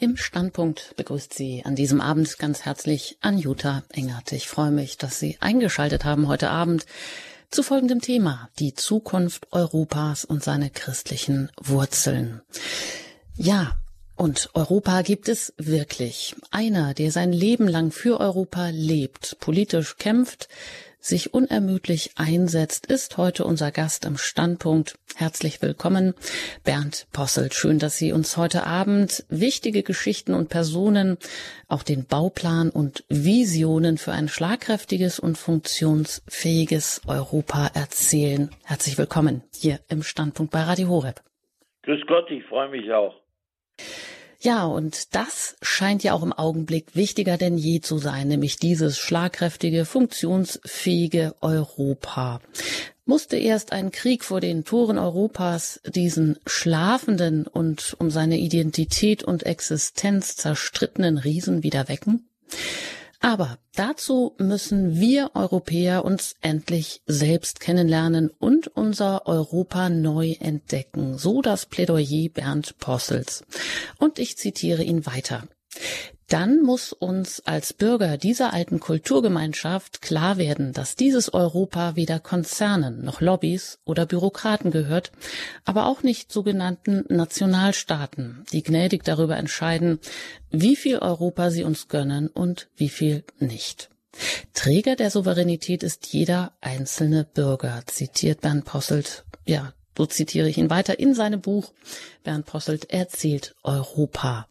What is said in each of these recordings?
Im Standpunkt begrüßt Sie an diesem Abend ganz herzlich Anjuta Engert. Ich freue mich, dass Sie eingeschaltet haben heute Abend zu folgendem Thema, die Zukunft Europas und seine christlichen Wurzeln. Ja, und Europa gibt es wirklich. Einer, der sein Leben lang für Europa lebt, politisch kämpft, sich unermüdlich einsetzt, ist heute unser Gast am Standpunkt. Herzlich willkommen, Bernd Posselt. Schön, dass Sie uns heute Abend wichtige Geschichten und Personen, auch den Bauplan und Visionen für ein schlagkräftiges und funktionsfähiges Europa erzählen. Herzlich willkommen hier im Standpunkt bei Radio Horeb. Grüß Gott, ich freue mich auch. Ja, und das scheint ja auch im Augenblick wichtiger denn je zu sein, nämlich dieses schlagkräftige, funktionsfähige Europa. Musste erst ein Krieg vor den Toren Europas diesen schlafenden und um seine Identität und Existenz zerstrittenen Riesen wieder wecken? Aber dazu müssen wir Europäer uns endlich selbst kennenlernen und unser Europa neu entdecken. So das Plädoyer Bernd Possels. Und ich zitiere ihn weiter dann muss uns als Bürger dieser alten Kulturgemeinschaft klar werden, dass dieses Europa weder Konzernen noch Lobbys oder Bürokraten gehört, aber auch nicht sogenannten Nationalstaaten, die gnädig darüber entscheiden, wie viel Europa sie uns gönnen und wie viel nicht. Träger der Souveränität ist jeder einzelne Bürger, zitiert Bernd Posselt, ja, so zitiere ich ihn weiter in seinem Buch. Bernd Posselt erzählt Europa.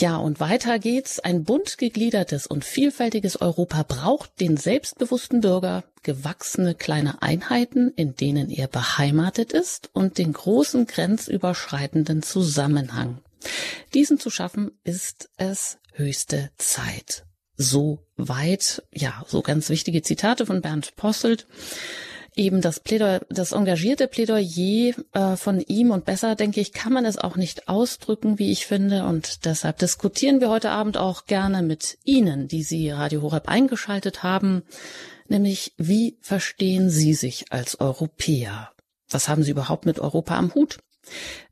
Ja, und weiter geht's. Ein bunt gegliedertes und vielfältiges Europa braucht den selbstbewussten Bürger, gewachsene kleine Einheiten, in denen er beheimatet ist und den großen grenzüberschreitenden Zusammenhang. Diesen zu schaffen ist es höchste Zeit. So weit, ja, so ganz wichtige Zitate von Bernd Posselt eben das Plädoyer, das engagierte Plädoyer äh, von ihm und besser, denke ich, kann man es auch nicht ausdrücken, wie ich finde. Und deshalb diskutieren wir heute Abend auch gerne mit Ihnen, die Sie Radio Horeb eingeschaltet haben, nämlich wie verstehen Sie sich als Europäer? Was haben Sie überhaupt mit Europa am Hut?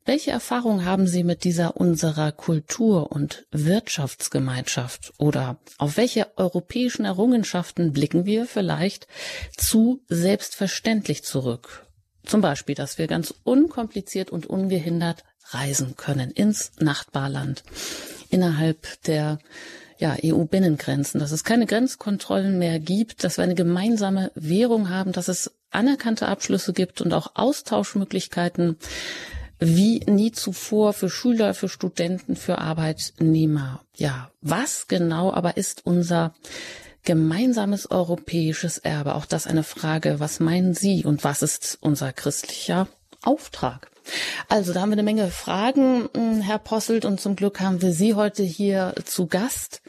Welche Erfahrung haben Sie mit dieser unserer Kultur- und Wirtschaftsgemeinschaft? Oder auf welche europäischen Errungenschaften blicken wir vielleicht zu selbstverständlich zurück? Zum Beispiel, dass wir ganz unkompliziert und ungehindert reisen können ins Nachbarland innerhalb der ja, EU-Binnengrenzen, dass es keine Grenzkontrollen mehr gibt, dass wir eine gemeinsame Währung haben, dass es anerkannte Abschlüsse gibt und auch Austauschmöglichkeiten wie nie zuvor für Schüler, für Studenten, für Arbeitnehmer. Ja, was genau aber ist unser gemeinsames europäisches Erbe? Auch das eine Frage. Was meinen Sie und was ist unser christlicher Auftrag? Also, da haben wir eine Menge Fragen, hm, Herr Posselt, und zum Glück haben wir Sie heute hier zu Gast.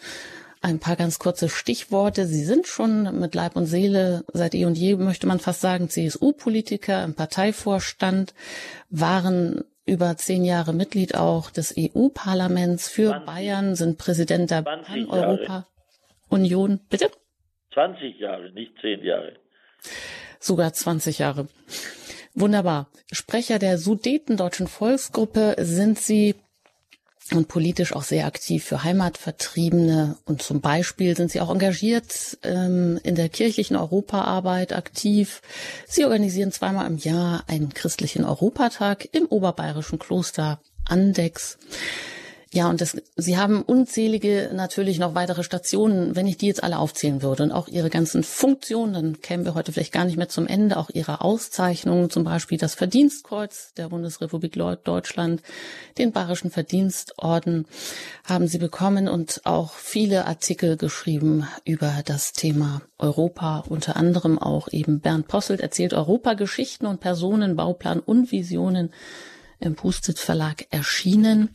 Ein paar ganz kurze Stichworte. Sie sind schon mit Leib und Seele seit eh und je, möchte man fast sagen, CSU-Politiker im Parteivorstand, waren über zehn Jahre Mitglied auch des EU-Parlaments für Bayern, sind Präsident der Pan-Europa-Union. Bitte? 20 Jahre, nicht zehn Jahre. Sogar 20 Jahre. Wunderbar. Sprecher der Sudetendeutschen Volksgruppe sind Sie und politisch auch sehr aktiv für Heimatvertriebene. Und zum Beispiel sind sie auch engagiert ähm, in der kirchlichen Europaarbeit aktiv. Sie organisieren zweimal im Jahr einen christlichen Europatag im oberbayerischen Kloster Andex. Ja, und das, Sie haben unzählige natürlich noch weitere Stationen. Wenn ich die jetzt alle aufzählen würde und auch Ihre ganzen Funktionen, dann kämen wir heute vielleicht gar nicht mehr zum Ende. Auch Ihre Auszeichnungen, zum Beispiel das Verdienstkreuz der Bundesrepublik Deutschland, den Bayerischen Verdienstorden haben Sie bekommen und auch viele Artikel geschrieben über das Thema Europa, unter anderem auch eben Bernd Posselt erzählt Europageschichten und Personen, Bauplan und Visionen im Pustet Verlag erschienen.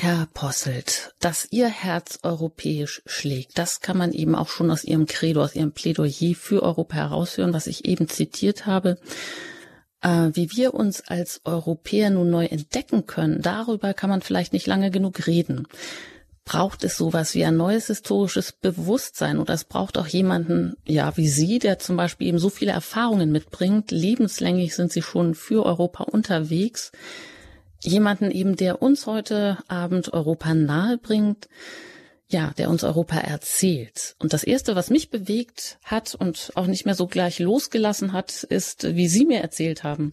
Herr Posselt, dass Ihr Herz europäisch schlägt, das kann man eben auch schon aus Ihrem Credo, aus Ihrem Plädoyer für Europa heraushören, was ich eben zitiert habe. Äh, wie wir uns als Europäer nun neu entdecken können, darüber kann man vielleicht nicht lange genug reden. Braucht es sowas wie ein neues historisches Bewusstsein oder es braucht auch jemanden, ja, wie Sie, der zum Beispiel eben so viele Erfahrungen mitbringt. Lebenslänglich sind Sie schon für Europa unterwegs jemanden eben, der uns heute Abend Europa nahe bringt, ja, der uns Europa erzählt. Und das erste, was mich bewegt hat und auch nicht mehr so gleich losgelassen hat, ist, wie Sie mir erzählt haben,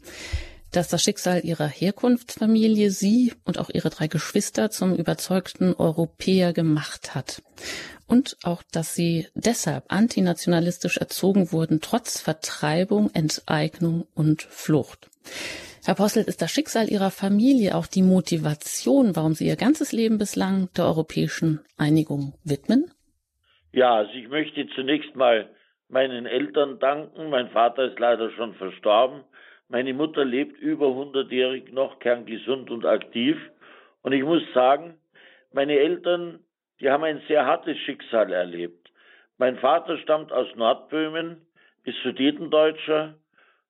dass das Schicksal ihrer Herkunftsfamilie sie und auch ihre drei Geschwister zum überzeugten Europäer gemacht hat. Und auch, dass sie deshalb antinationalistisch erzogen wurden, trotz Vertreibung, Enteignung und Flucht. Herr Posselt, ist das Schicksal Ihrer Familie auch die Motivation, warum Sie Ihr ganzes Leben bislang der europäischen Einigung widmen? Ja, also ich möchte zunächst mal meinen Eltern danken. Mein Vater ist leider schon verstorben. Meine Mutter lebt über 100-jährig noch, kerngesund und aktiv. Und ich muss sagen, meine Eltern, die haben ein sehr hartes Schicksal erlebt. Mein Vater stammt aus Nordböhmen, ist Sudetendeutscher,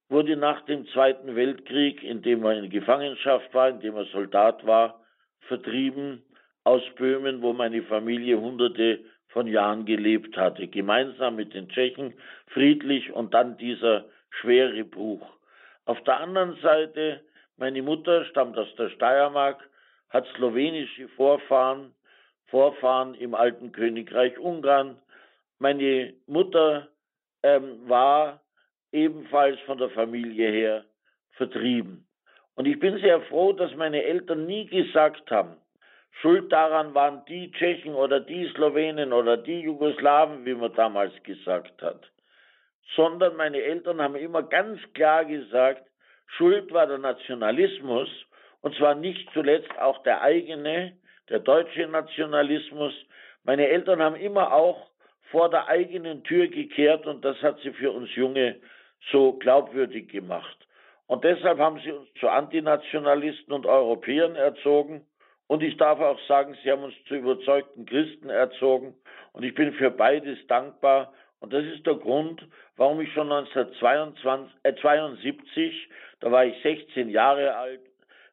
wurde nach dem Zweiten Weltkrieg, in dem er in Gefangenschaft war, in dem er Soldat war, vertrieben aus Böhmen, wo meine Familie hunderte von Jahren gelebt hatte, gemeinsam mit den Tschechen, friedlich und dann dieser schwere Bruch. Auf der anderen Seite, meine Mutter stammt aus der Steiermark, hat slowenische Vorfahren, Vorfahren im alten Königreich Ungarn. Meine Mutter ähm, war ebenfalls von der Familie her vertrieben. Und ich bin sehr froh, dass meine Eltern nie gesagt haben, Schuld daran waren die Tschechen oder die Slowenen oder die Jugoslawen, wie man damals gesagt hat sondern meine Eltern haben immer ganz klar gesagt, Schuld war der Nationalismus und zwar nicht zuletzt auch der eigene, der deutsche Nationalismus. Meine Eltern haben immer auch vor der eigenen Tür gekehrt und das hat sie für uns Junge so glaubwürdig gemacht. Und deshalb haben sie uns zu Antinationalisten und Europäern erzogen. Und ich darf auch sagen, sie haben uns zu überzeugten Christen erzogen. Und ich bin für beides dankbar und das ist der Grund, warum ich schon 1972, äh, da war ich 16 Jahre alt,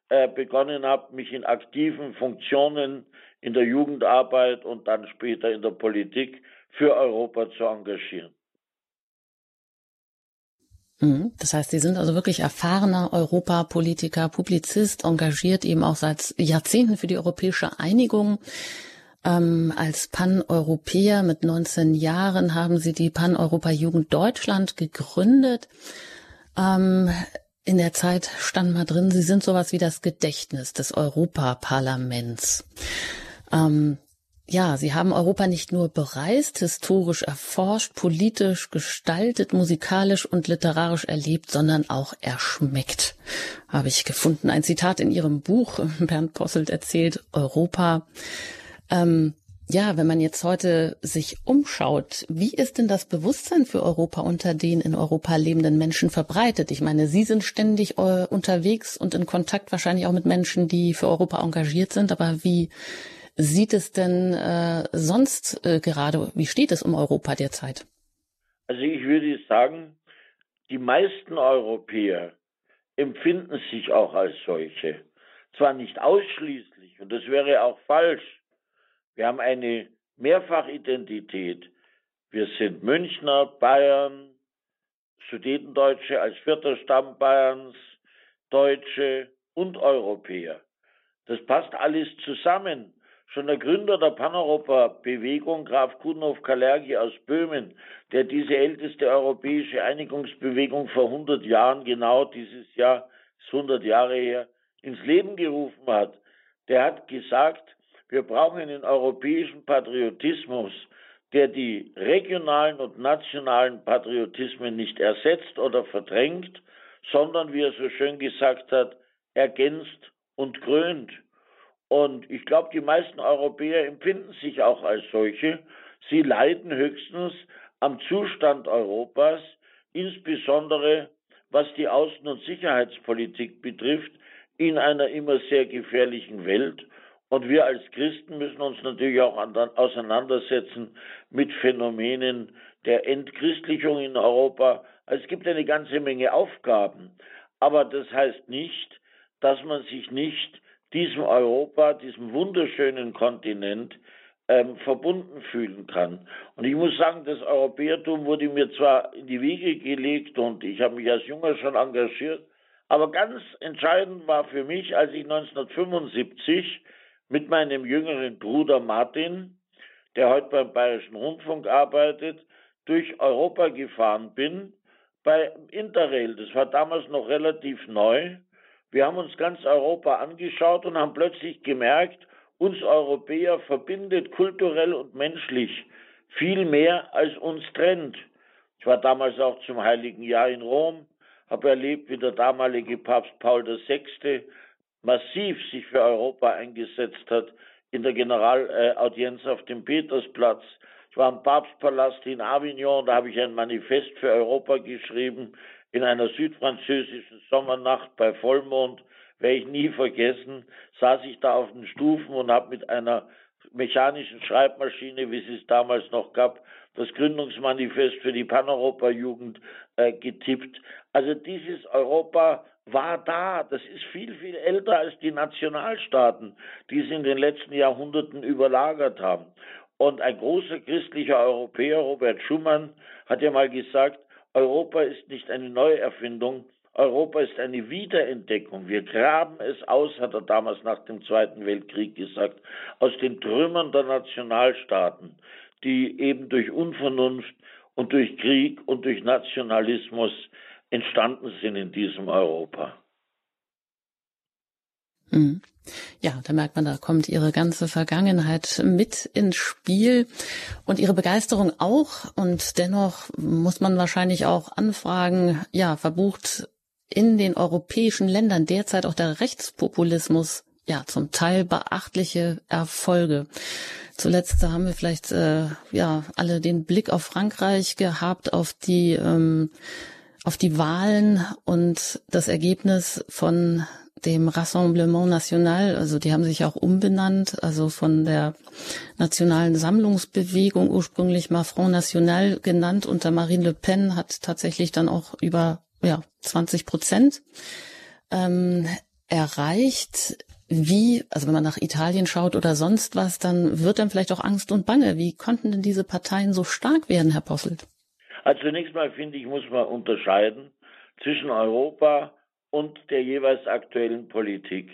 äh, begonnen habe, mich in aktiven Funktionen in der Jugendarbeit und dann später in der Politik für Europa zu engagieren. Mhm. Das heißt, Sie sind also wirklich erfahrener Europapolitiker, Publizist, engagiert eben auch seit Jahrzehnten für die europäische Einigung. Ähm, als Pan-Europäer mit 19 Jahren haben Sie die Pan-Europa-Jugend Deutschland gegründet. Ähm, in der Zeit stand mal drin, Sie sind sowas wie das Gedächtnis des Europaparlaments. Ähm, ja, Sie haben Europa nicht nur bereist, historisch erforscht, politisch gestaltet, musikalisch und literarisch erlebt, sondern auch erschmeckt. Habe ich gefunden. Ein Zitat in Ihrem Buch, Bernd Posselt erzählt, Europa ähm, ja, wenn man jetzt heute sich umschaut, wie ist denn das Bewusstsein für Europa unter den in Europa lebenden Menschen verbreitet? Ich meine, Sie sind ständig äh, unterwegs und in Kontakt wahrscheinlich auch mit Menschen, die für Europa engagiert sind. Aber wie sieht es denn äh, sonst äh, gerade, wie steht es um Europa derzeit? Also ich würde sagen, die meisten Europäer empfinden sich auch als solche. Zwar nicht ausschließlich, und das wäre auch falsch, wir haben eine Mehrfachidentität. Wir sind Münchner, Bayern, Sudetendeutsche als vierter Stamm Bayerns, Deutsche und Europäer. Das passt alles zusammen. Schon der Gründer der Paneuropa-Bewegung, Graf Kudenhof-Kalergi aus Böhmen, der diese älteste europäische Einigungsbewegung vor 100 Jahren, genau dieses Jahr, ist 100 Jahre her, ins Leben gerufen hat, der hat gesagt, wir brauchen einen europäischen Patriotismus, der die regionalen und nationalen Patriotismen nicht ersetzt oder verdrängt, sondern, wie er so schön gesagt hat, ergänzt und krönt. Und ich glaube, die meisten Europäer empfinden sich auch als solche. Sie leiden höchstens am Zustand Europas, insbesondere was die Außen- und Sicherheitspolitik betrifft, in einer immer sehr gefährlichen Welt. Und wir als Christen müssen uns natürlich auch auseinandersetzen mit Phänomenen der Entchristlichung in Europa. Also es gibt eine ganze Menge Aufgaben. Aber das heißt nicht, dass man sich nicht diesem Europa, diesem wunderschönen Kontinent ähm, verbunden fühlen kann. Und ich muss sagen, das Europäertum wurde mir zwar in die Wiege gelegt und ich habe mich als Junger schon engagiert, Aber ganz entscheidend war für mich, als ich 1975 mit meinem jüngeren Bruder Martin, der heute beim Bayerischen Rundfunk arbeitet, durch Europa gefahren bin, bei Interrail. Das war damals noch relativ neu. Wir haben uns ganz Europa angeschaut und haben plötzlich gemerkt, uns Europäer verbindet kulturell und menschlich viel mehr, als uns trennt. Ich war damals auch zum Heiligen Jahr in Rom, habe erlebt, wie der damalige Papst Paul VI. massiv sich für Europa eingesetzt hat in der Generalaudienz auf dem Petersplatz. Ich war im Papstpalast in Avignon, da habe ich ein Manifest für Europa geschrieben. In einer südfranzösischen Sommernacht bei Vollmond, werde ich nie vergessen, saß ich da auf den Stufen und habe mit einer mechanischen Schreibmaschine, wie es es damals noch gab, das Gründungsmanifest für die Paneuropa-Jugend äh, getippt. Also dieses Europa war da. Das ist viel, viel älter als die Nationalstaaten, die es in den letzten Jahrhunderten überlagert haben. Und ein großer christlicher Europäer, Robert Schumann, hat ja mal gesagt, Europa ist nicht eine Neuerfindung, Europa ist eine Wiederentdeckung. Wir graben es aus, hat er damals nach dem Zweiten Weltkrieg gesagt, aus den Trümmern der Nationalstaaten, die eben durch Unvernunft und durch Krieg und durch Nationalismus entstanden sind in diesem Europa. Mhm. Ja, da merkt man, da kommt ihre ganze Vergangenheit mit ins Spiel und ihre Begeisterung auch. Und dennoch muss man wahrscheinlich auch anfragen, ja, verbucht in den europäischen Ländern derzeit auch der Rechtspopulismus ja zum Teil beachtliche Erfolge. Zuletzt haben wir vielleicht äh, ja alle den Blick auf Frankreich gehabt, auf die ähm, auf die Wahlen und das Ergebnis von dem Rassemblement National, also die haben sich auch umbenannt, also von der nationalen Sammlungsbewegung ursprünglich mal Front National genannt unter Marine Le Pen hat tatsächlich dann auch über ja, 20 Prozent ähm, erreicht. Wie, also wenn man nach Italien schaut oder sonst was, dann wird dann vielleicht auch Angst und Bange. Wie konnten denn diese Parteien so stark werden, Herr Posselt? Also zunächst mal finde ich, muss man unterscheiden zwischen Europa und der jeweils aktuellen Politik.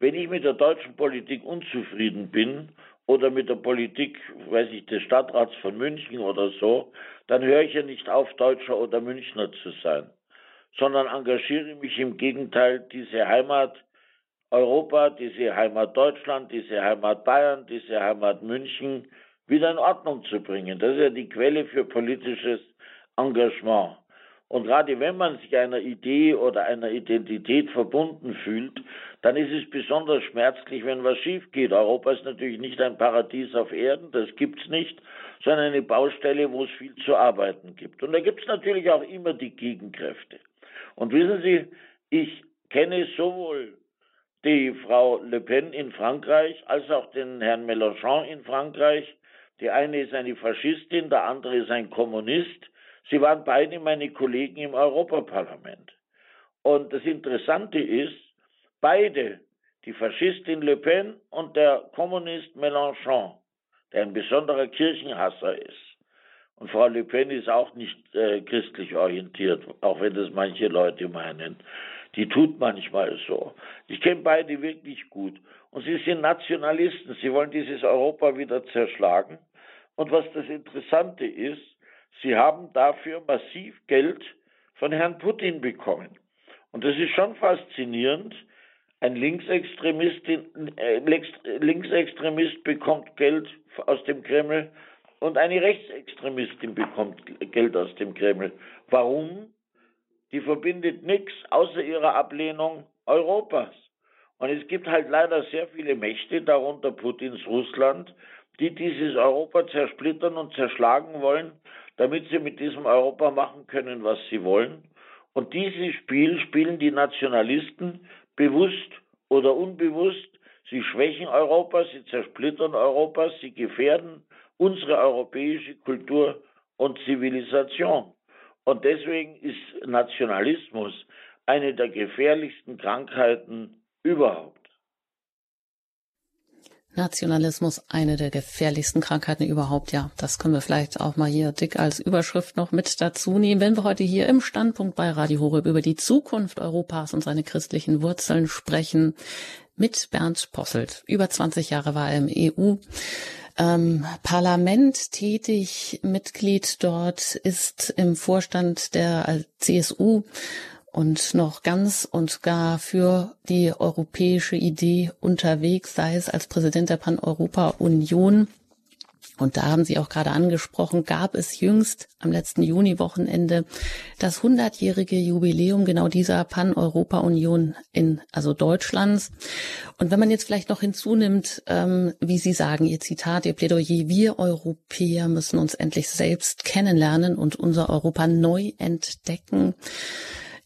Wenn ich mit der deutschen Politik unzufrieden bin oder mit der Politik, weiß ich, des Stadtrats von München oder so, dann höre ich ja nicht auf, Deutscher oder Münchner zu sein sondern engagiere mich im Gegenteil, diese Heimat Europa, diese Heimat Deutschland, diese Heimat Bayern, diese Heimat München wieder in Ordnung zu bringen. Das ist ja die Quelle für politisches Engagement. Und gerade wenn man sich einer Idee oder einer Identität verbunden fühlt, dann ist es besonders schmerzlich, wenn was schief geht. Europa ist natürlich nicht ein Paradies auf Erden, das gibt's nicht, sondern eine Baustelle, wo es viel zu arbeiten gibt. Und da gibt's natürlich auch immer die Gegenkräfte. Und wissen Sie, ich kenne sowohl die Frau Le Pen in Frankreich als auch den Herrn Mélenchon in Frankreich. Die eine ist eine Faschistin, der andere ist ein Kommunist. Sie waren beide meine Kollegen im Europaparlament. Und das Interessante ist, beide, die Faschistin Le Pen und der Kommunist Mélenchon, der ein besonderer Kirchenhasser ist, und Frau Le Pen ist auch nicht äh, christlich orientiert, auch wenn das manche Leute meinen. Die tut manchmal so. Ich kenne beide wirklich gut. Und sie sind Nationalisten. Sie wollen dieses Europa wieder zerschlagen. Und was das Interessante ist, sie haben dafür massiv Geld von Herrn Putin bekommen. Und das ist schon faszinierend. Ein Linksextremist, äh, Linksextremist bekommt Geld aus dem Kreml und eine Rechtsextremistin bekommt Geld aus dem Kreml. Warum? Die verbindet nichts außer ihrer Ablehnung Europas. Und es gibt halt leider sehr viele Mächte, darunter Putins Russland, die dieses Europa zersplittern und zerschlagen wollen, damit sie mit diesem Europa machen können, was sie wollen. Und dieses Spiel spielen die Nationalisten bewusst oder unbewusst. Sie schwächen Europa, sie zersplittern Europa, sie gefährden unsere europäische Kultur und Zivilisation. Und deswegen ist Nationalismus eine der gefährlichsten Krankheiten überhaupt. Nationalismus eine der gefährlichsten Krankheiten überhaupt. Ja, das können wir vielleicht auch mal hier dick als Überschrift noch mit dazu nehmen, wenn wir heute hier im Standpunkt bei Radio Horeb über die Zukunft Europas und seine christlichen Wurzeln sprechen mit Bernd Posselt. Über 20 Jahre war er im EU. Ähm, Parlament tätig, Mitglied dort, ist im Vorstand der CSU und noch ganz und gar für die europäische Idee unterwegs, sei es als Präsident der Pan-Europa-Union. Und da haben Sie auch gerade angesprochen, gab es jüngst am letzten Juni-Wochenende das 100-jährige Jubiläum genau dieser Pan-Europa-Union in, also Deutschlands. Und wenn man jetzt vielleicht noch hinzunimmt, ähm, wie Sie sagen, Ihr Zitat, Ihr Plädoyer, wir Europäer müssen uns endlich selbst kennenlernen und unser Europa neu entdecken.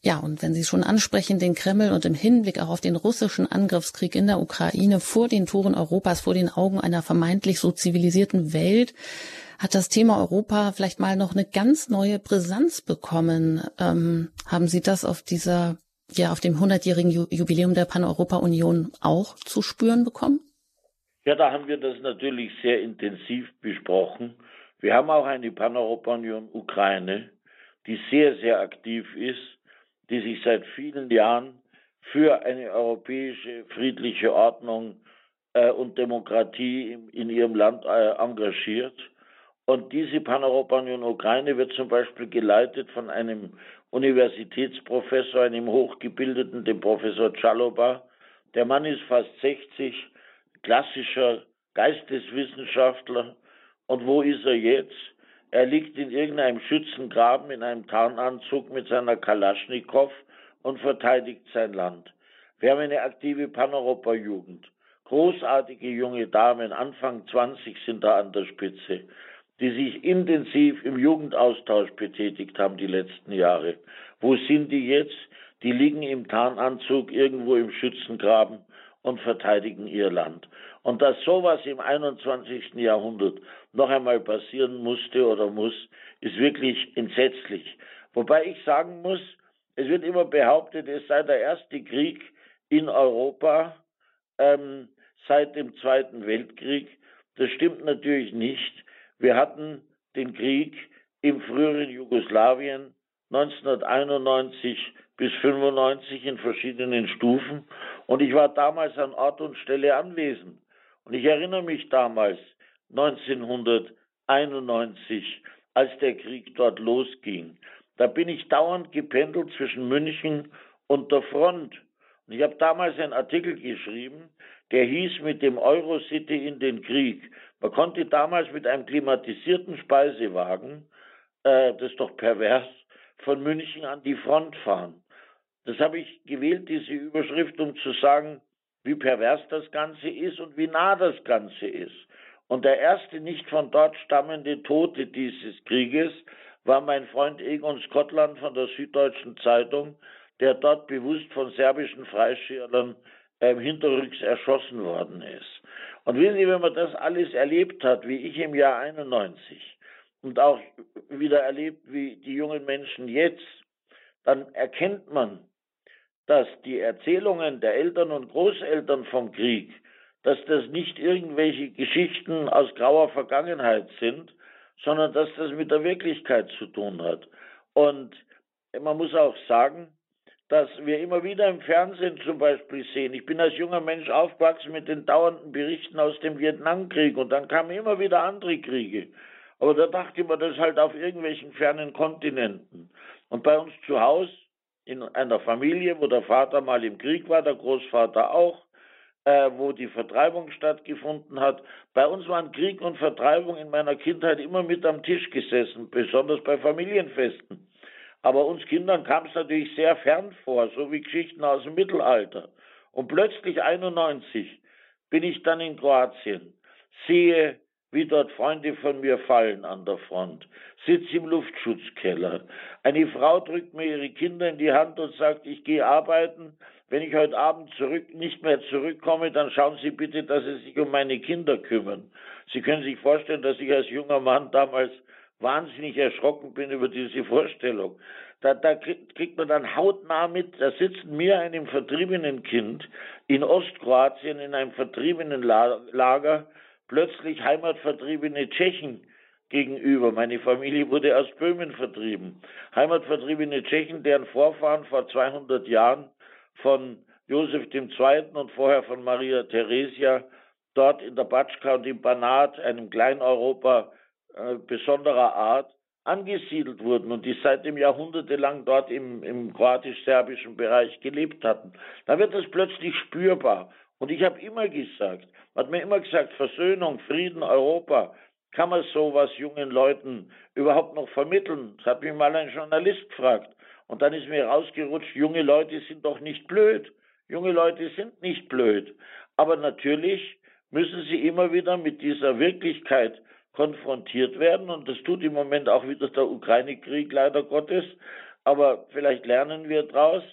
Ja, und wenn Sie schon ansprechen, den Kreml und im Hinblick auch auf den russischen Angriffskrieg in der Ukraine vor den Toren Europas, vor den Augen einer vermeintlich so zivilisierten Welt, hat das Thema Europa vielleicht mal noch eine ganz neue Brisanz bekommen. Ähm, haben Sie das auf dieser, ja, auf dem 100-jährigen Jubiläum der Pan-Europa-Union auch zu spüren bekommen? Ja, da haben wir das natürlich sehr intensiv besprochen. Wir haben auch eine Pan-Europa-Union Ukraine, die sehr, sehr aktiv ist die sich seit vielen Jahren für eine europäische friedliche Ordnung äh, und Demokratie in, in ihrem Land äh, engagiert. Und diese Paneuropa-Union Ukraine wird zum Beispiel geleitet von einem Universitätsprofessor, einem hochgebildeten, dem Professor Chaloba. Der Mann ist fast 60, klassischer Geisteswissenschaftler. Und wo ist er jetzt? Er liegt in irgendeinem Schützengraben in einem Tarnanzug mit seiner Kalaschnikow und verteidigt sein Land. Wir haben eine aktive Paneuropa-Jugend. Großartige junge Damen, Anfang 20 sind da an der Spitze, die sich intensiv im Jugendaustausch betätigt haben die letzten Jahre. Wo sind die jetzt? Die liegen im Tarnanzug irgendwo im Schützengraben und verteidigen ihr Land. Und dass sowas im 21. Jahrhundert noch einmal passieren musste oder muss, ist wirklich entsetzlich. Wobei ich sagen muss, es wird immer behauptet, es sei der erste Krieg in Europa ähm, seit dem Zweiten Weltkrieg. Das stimmt natürlich nicht. Wir hatten den Krieg im früheren Jugoslawien 1991 bis 95 in verschiedenen Stufen und ich war damals an Ort und Stelle anwesend. Und ich erinnere mich damals, 1991, als der Krieg dort losging. Da bin ich dauernd gependelt zwischen München und der Front. Und ich habe damals einen Artikel geschrieben, der hieß mit dem Eurocity in den Krieg. Man konnte damals mit einem klimatisierten Speisewagen, äh, das ist doch pervers, von München an die Front fahren. Das habe ich gewählt, diese Überschrift, um zu sagen, wie pervers das Ganze ist und wie nah das Ganze ist. Und der erste nicht von dort stammende Tote dieses Krieges war mein Freund Egon Skottland von der Süddeutschen Zeitung, der dort bewusst von serbischen Freischärlern ähm, hinterrücks erschossen worden ist. Und wissen Sie, wenn man das alles erlebt hat, wie ich im Jahr 91 und auch wieder erlebt, wie die jungen Menschen jetzt, dann erkennt man, dass die Erzählungen der Eltern und Großeltern vom Krieg, dass das nicht irgendwelche Geschichten aus grauer Vergangenheit sind, sondern dass das mit der Wirklichkeit zu tun hat. Und man muss auch sagen, dass wir immer wieder im Fernsehen zum Beispiel sehen. Ich bin als junger Mensch aufgewachsen mit den dauernden Berichten aus dem Vietnamkrieg und dann kamen immer wieder andere Kriege. Aber da dachte man, das halt auf irgendwelchen fernen Kontinenten. Und bei uns zu Hause in einer Familie, wo der Vater mal im Krieg war, der Großvater auch, äh, wo die Vertreibung stattgefunden hat. Bei uns waren Krieg und Vertreibung in meiner Kindheit immer mit am Tisch gesessen, besonders bei Familienfesten. Aber uns Kindern kam es natürlich sehr fern vor, so wie Geschichten aus dem Mittelalter. Und plötzlich 91 bin ich dann in Kroatien, sehe wie dort Freunde von mir fallen an der Front, sitz im Luftschutzkeller. Eine Frau drückt mir ihre Kinder in die Hand und sagt, ich gehe arbeiten. Wenn ich heute Abend zurück, nicht mehr zurückkomme, dann schauen Sie bitte, dass Sie sich um meine Kinder kümmern. Sie können sich vorstellen, dass ich als junger Mann damals wahnsinnig erschrocken bin über diese Vorstellung. Da, da kriegt man dann hautnah mit, da sitzen mir einem vertriebenen Kind in Ostkroatien in einem vertriebenen Lager plötzlich heimatvertriebene Tschechen gegenüber. Meine Familie wurde aus Böhmen vertrieben. Heimatvertriebene Tschechen, deren Vorfahren vor 200 Jahren von Josef II. und vorher von Maria Theresia dort in der Batschka und im Banat, einem Kleineuropa äh, besonderer Art, angesiedelt wurden und die seitdem jahrhundertelang dort im, im kroatisch-serbischen Bereich gelebt hatten. Da wird das plötzlich spürbar. Und ich habe immer gesagt, hat mir immer gesagt, Versöhnung, Frieden, Europa, kann man sowas jungen Leuten überhaupt noch vermitteln? Das hat mich mal ein Journalist gefragt. Und dann ist mir rausgerutscht, junge Leute sind doch nicht blöd. Junge Leute sind nicht blöd. Aber natürlich müssen sie immer wieder mit dieser Wirklichkeit konfrontiert werden. Und das tut im Moment auch wieder der Ukraine-Krieg, leider Gottes. Aber vielleicht lernen wir daraus,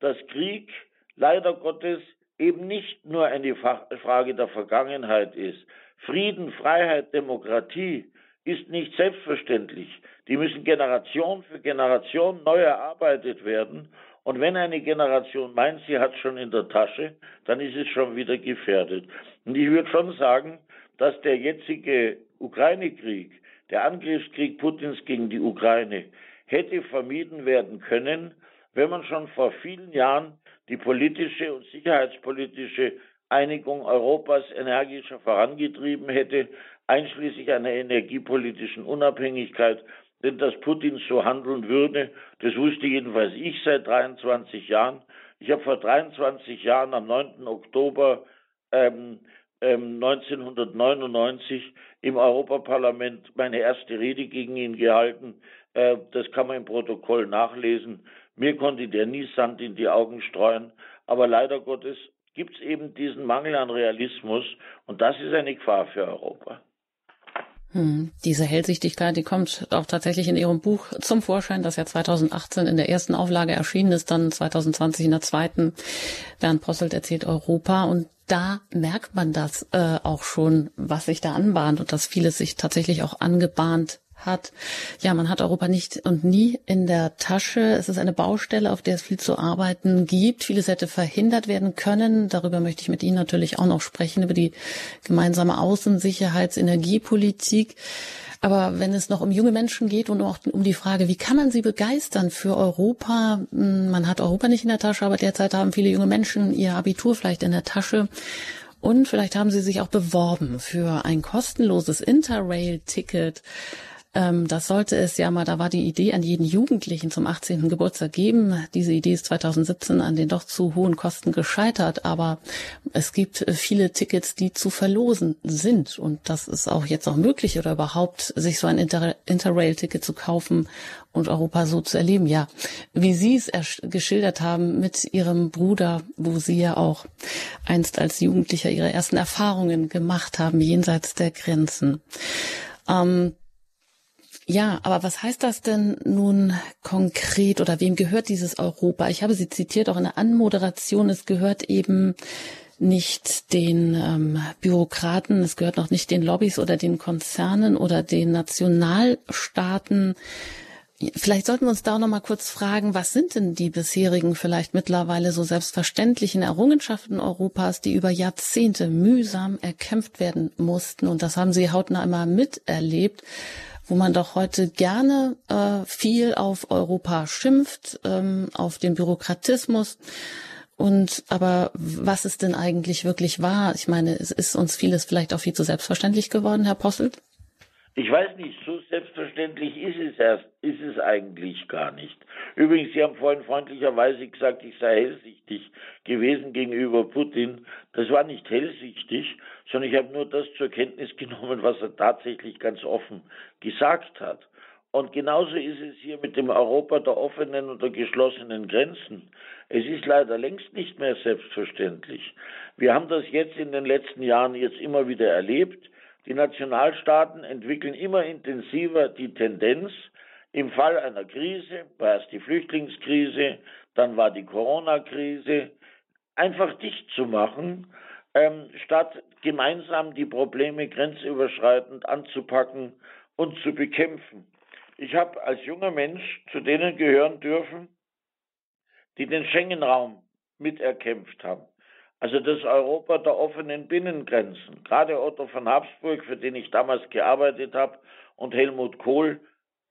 dass Krieg leider Gottes eben nicht nur eine Frage der Vergangenheit ist. Frieden, Freiheit, Demokratie ist nicht selbstverständlich. Die müssen Generation für Generation neu erarbeitet werden. Und wenn eine Generation meint, sie hat schon in der Tasche, dann ist es schon wieder gefährdet. Und ich würde schon sagen, dass der jetzige Ukraine-Krieg, der Angriffskrieg Putins gegen die Ukraine, hätte vermieden werden können, wenn man schon vor vielen Jahren die politische und sicherheitspolitische Einigung Europas energischer vorangetrieben hätte, einschließlich einer energiepolitischen Unabhängigkeit, denn dass Putin so handeln würde, das wusste jedenfalls ich seit 23 Jahren. Ich habe vor 23 Jahren am 9. Oktober ähm, 1999 ähm, im Europaparlament meine erste Rede gegen ihn gehalten. Äh, das kann man im Protokoll nachlesen. Mir konnte der nie Sand in die Augen streuen, aber leider Gottes gibt es eben diesen Mangel an Realismus und das ist eine Gefahr für Europa. Hm, diese Hellsichtigkeit, die kommt auch tatsächlich in Ihrem Buch zum Vorschein, das ja 2018 in der ersten Auflage erschienen ist, dann 2020 in der zweiten. Bernd Posselt erzählt Europa und da merkt man das äh, auch schon, was sich da anbahnt und dass vieles sich tatsächlich auch angebahnt hat. Ja, man hat Europa nicht und nie in der Tasche. Es ist eine Baustelle, auf der es viel zu arbeiten gibt. Vieles hätte verhindert werden können. Darüber möchte ich mit Ihnen natürlich auch noch sprechen, über die gemeinsame Außensicherheits-, Energiepolitik. Aber wenn es noch um junge Menschen geht und auch um die Frage, wie kann man sie begeistern für Europa? Hm, man hat Europa nicht in der Tasche, aber derzeit haben viele junge Menschen ihr Abitur vielleicht in der Tasche. Und vielleicht haben sie sich auch beworben für ein kostenloses Interrail-Ticket ähm, das sollte es ja mal, da war die Idee an jeden Jugendlichen zum 18. Geburtstag geben. Diese Idee ist 2017 an den doch zu hohen Kosten gescheitert, aber es gibt viele Tickets, die zu verlosen sind. Und das ist auch jetzt noch möglich oder überhaupt sich so ein Inter Interrail-Ticket zu kaufen und Europa so zu erleben. Ja, wie Sie es geschildert haben mit Ihrem Bruder, wo Sie ja auch einst als Jugendlicher Ihre ersten Erfahrungen gemacht haben, jenseits der Grenzen. Ähm, ja, aber was heißt das denn nun konkret oder wem gehört dieses Europa? Ich habe Sie zitiert auch in der Anmoderation. Es gehört eben nicht den ähm, Bürokraten, es gehört noch nicht den Lobbys oder den Konzernen oder den Nationalstaaten. Vielleicht sollten wir uns da auch noch mal kurz fragen, was sind denn die bisherigen vielleicht mittlerweile so selbstverständlichen Errungenschaften Europas, die über Jahrzehnte mühsam erkämpft werden mussten? Und das haben Sie hautnah immer miterlebt wo man doch heute gerne äh, viel auf Europa schimpft, ähm, auf den Bürokratismus. Und aber was ist denn eigentlich wirklich wahr? Ich meine, es ist uns vieles vielleicht auch viel zu selbstverständlich geworden, Herr Posselt? Ich weiß nicht, so selbstverständlich ist es erst, ist es eigentlich gar nicht. Übrigens, Sie haben vorhin freundlicherweise gesagt, ich sei hellsichtig gewesen gegenüber Putin. Das war nicht hellsichtig, sondern ich habe nur das zur Kenntnis genommen, was er tatsächlich ganz offen gesagt hat. Und genauso ist es hier mit dem Europa der offenen und der geschlossenen Grenzen. Es ist leider längst nicht mehr selbstverständlich. Wir haben das jetzt in den letzten Jahren jetzt immer wieder erlebt die Nationalstaaten entwickeln immer intensiver die Tendenz, im Fall einer Krise, war es die Flüchtlingskrise, dann war die Corona-Krise, einfach dicht zu machen, ähm, statt gemeinsam die Probleme grenzüberschreitend anzupacken und zu bekämpfen. Ich habe als junger Mensch zu denen gehören dürfen, die den Schengen-Raum miterkämpft haben. Also das Europa der offenen Binnengrenzen. Gerade Otto von Habsburg, für den ich damals gearbeitet habe, und Helmut Kohl,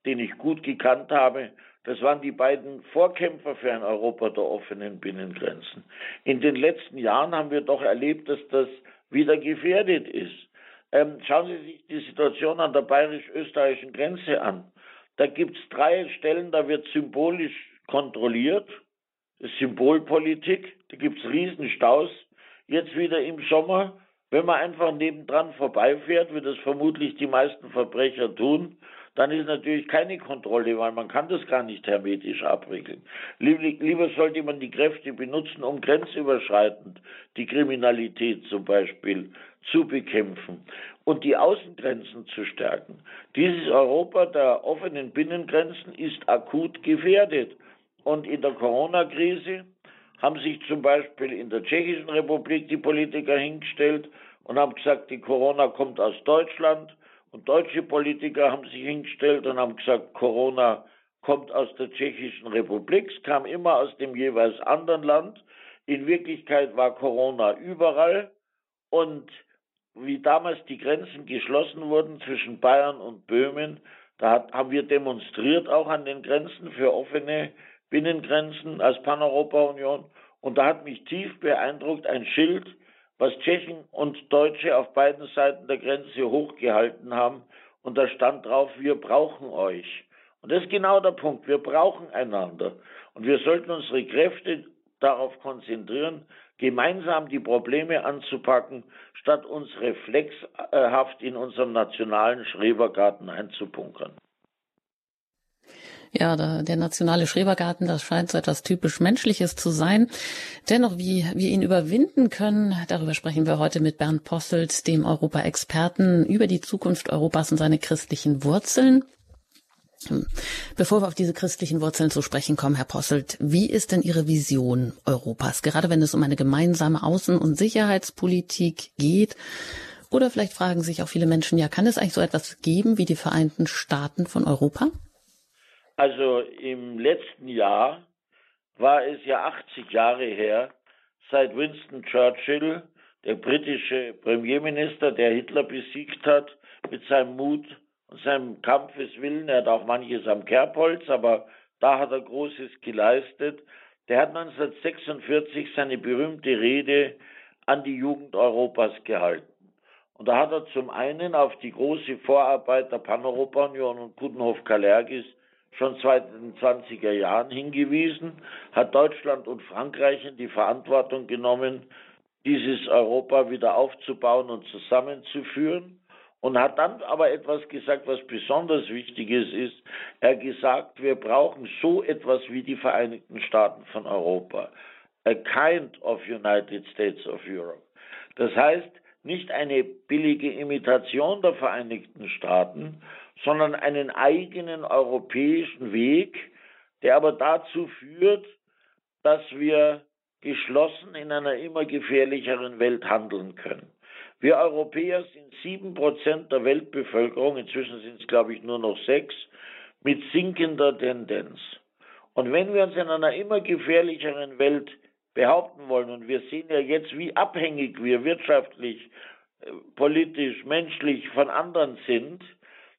den ich gut gekannt habe, das waren die beiden Vorkämpfer für ein Europa der offenen Binnengrenzen. In den letzten Jahren haben wir doch erlebt, dass das wieder gefährdet ist. Ähm, schauen Sie sich die Situation an der bayerisch-österreichischen Grenze an. Da gibt es drei Stellen, da wird symbolisch kontrolliert. Das ist Symbolpolitik. Da gibt es Riesenstaus. Jetzt wieder im Sommer, wenn man einfach nebendran vorbeifährt, wie das vermutlich die meisten Verbrecher tun, dann ist natürlich keine Kontrolle, weil man kann das gar nicht hermetisch abwickeln. Lieber sollte man die Kräfte benutzen, um grenzüberschreitend die Kriminalität zum Beispiel zu bekämpfen und die Außengrenzen zu stärken. Dieses Europa der offenen Binnengrenzen ist akut gefährdet. Und in der Corona-Krise haben sich zum Beispiel in der Tschechischen Republik die Politiker hingestellt und haben gesagt, die Corona kommt aus Deutschland. Und deutsche Politiker haben sich hingestellt und haben gesagt, Corona kommt aus der Tschechischen Republik, es kam immer aus dem jeweils anderen Land. In Wirklichkeit war Corona überall. Und wie damals die Grenzen geschlossen wurden zwischen Bayern und Böhmen, da haben wir demonstriert auch an den Grenzen für offene Binnengrenzen als Paneuropa-Union. Und da hat mich tief beeindruckt ein Schild, was Tschechen und Deutsche auf beiden Seiten der Grenze hochgehalten haben. Und da stand drauf, wir brauchen euch. Und das ist genau der Punkt. Wir brauchen einander. Und wir sollten unsere Kräfte darauf konzentrieren, gemeinsam die Probleme anzupacken, statt uns reflexhaft in unserem nationalen Schrebergarten einzubunkern. Ja, der nationale Schrebergarten, das scheint so etwas typisch Menschliches zu sein. Dennoch, wie wir ihn überwinden können, darüber sprechen wir heute mit Bernd Posselt, dem Europa-Experten, über die Zukunft Europas und seine christlichen Wurzeln. Bevor wir auf diese christlichen Wurzeln zu sprechen kommen, Herr Posselt, wie ist denn Ihre Vision Europas, gerade wenn es um eine gemeinsame Außen- und Sicherheitspolitik geht? Oder vielleicht fragen sich auch viele Menschen, ja, kann es eigentlich so etwas geben wie die Vereinten Staaten von Europa? Also im letzten Jahr war es ja 80 Jahre her, seit Winston Churchill, der britische Premierminister, der Hitler besiegt hat, mit seinem Mut und seinem Kampfeswillen, er hat auch manches am Kerbholz, aber da hat er Großes geleistet. Der hat 1946 seine berühmte Rede an die Jugend Europas gehalten. Und da hat er zum einen auf die große Vorarbeit der Paneuropa-Union und Gutenhof-Kalergis schon seit den 20er Jahren hingewiesen, hat Deutschland und Frankreich in die Verantwortung genommen, dieses Europa wieder aufzubauen und zusammenzuführen und hat dann aber etwas gesagt, was besonders Wichtiges ist. Er gesagt, wir brauchen so etwas wie die Vereinigten Staaten von Europa. A kind of United States of Europe. Das heißt, nicht eine billige Imitation der Vereinigten Staaten, sondern einen eigenen europäischen Weg, der aber dazu führt, dass wir geschlossen in einer immer gefährlicheren Welt handeln können. Wir Europäer sind sieben Prozent der Weltbevölkerung, inzwischen sind es, glaube ich, nur noch sechs, mit sinkender Tendenz. Und wenn wir uns in einer immer gefährlicheren Welt behaupten wollen, und wir sehen ja jetzt, wie abhängig wir wirtschaftlich, äh, politisch, menschlich von anderen sind,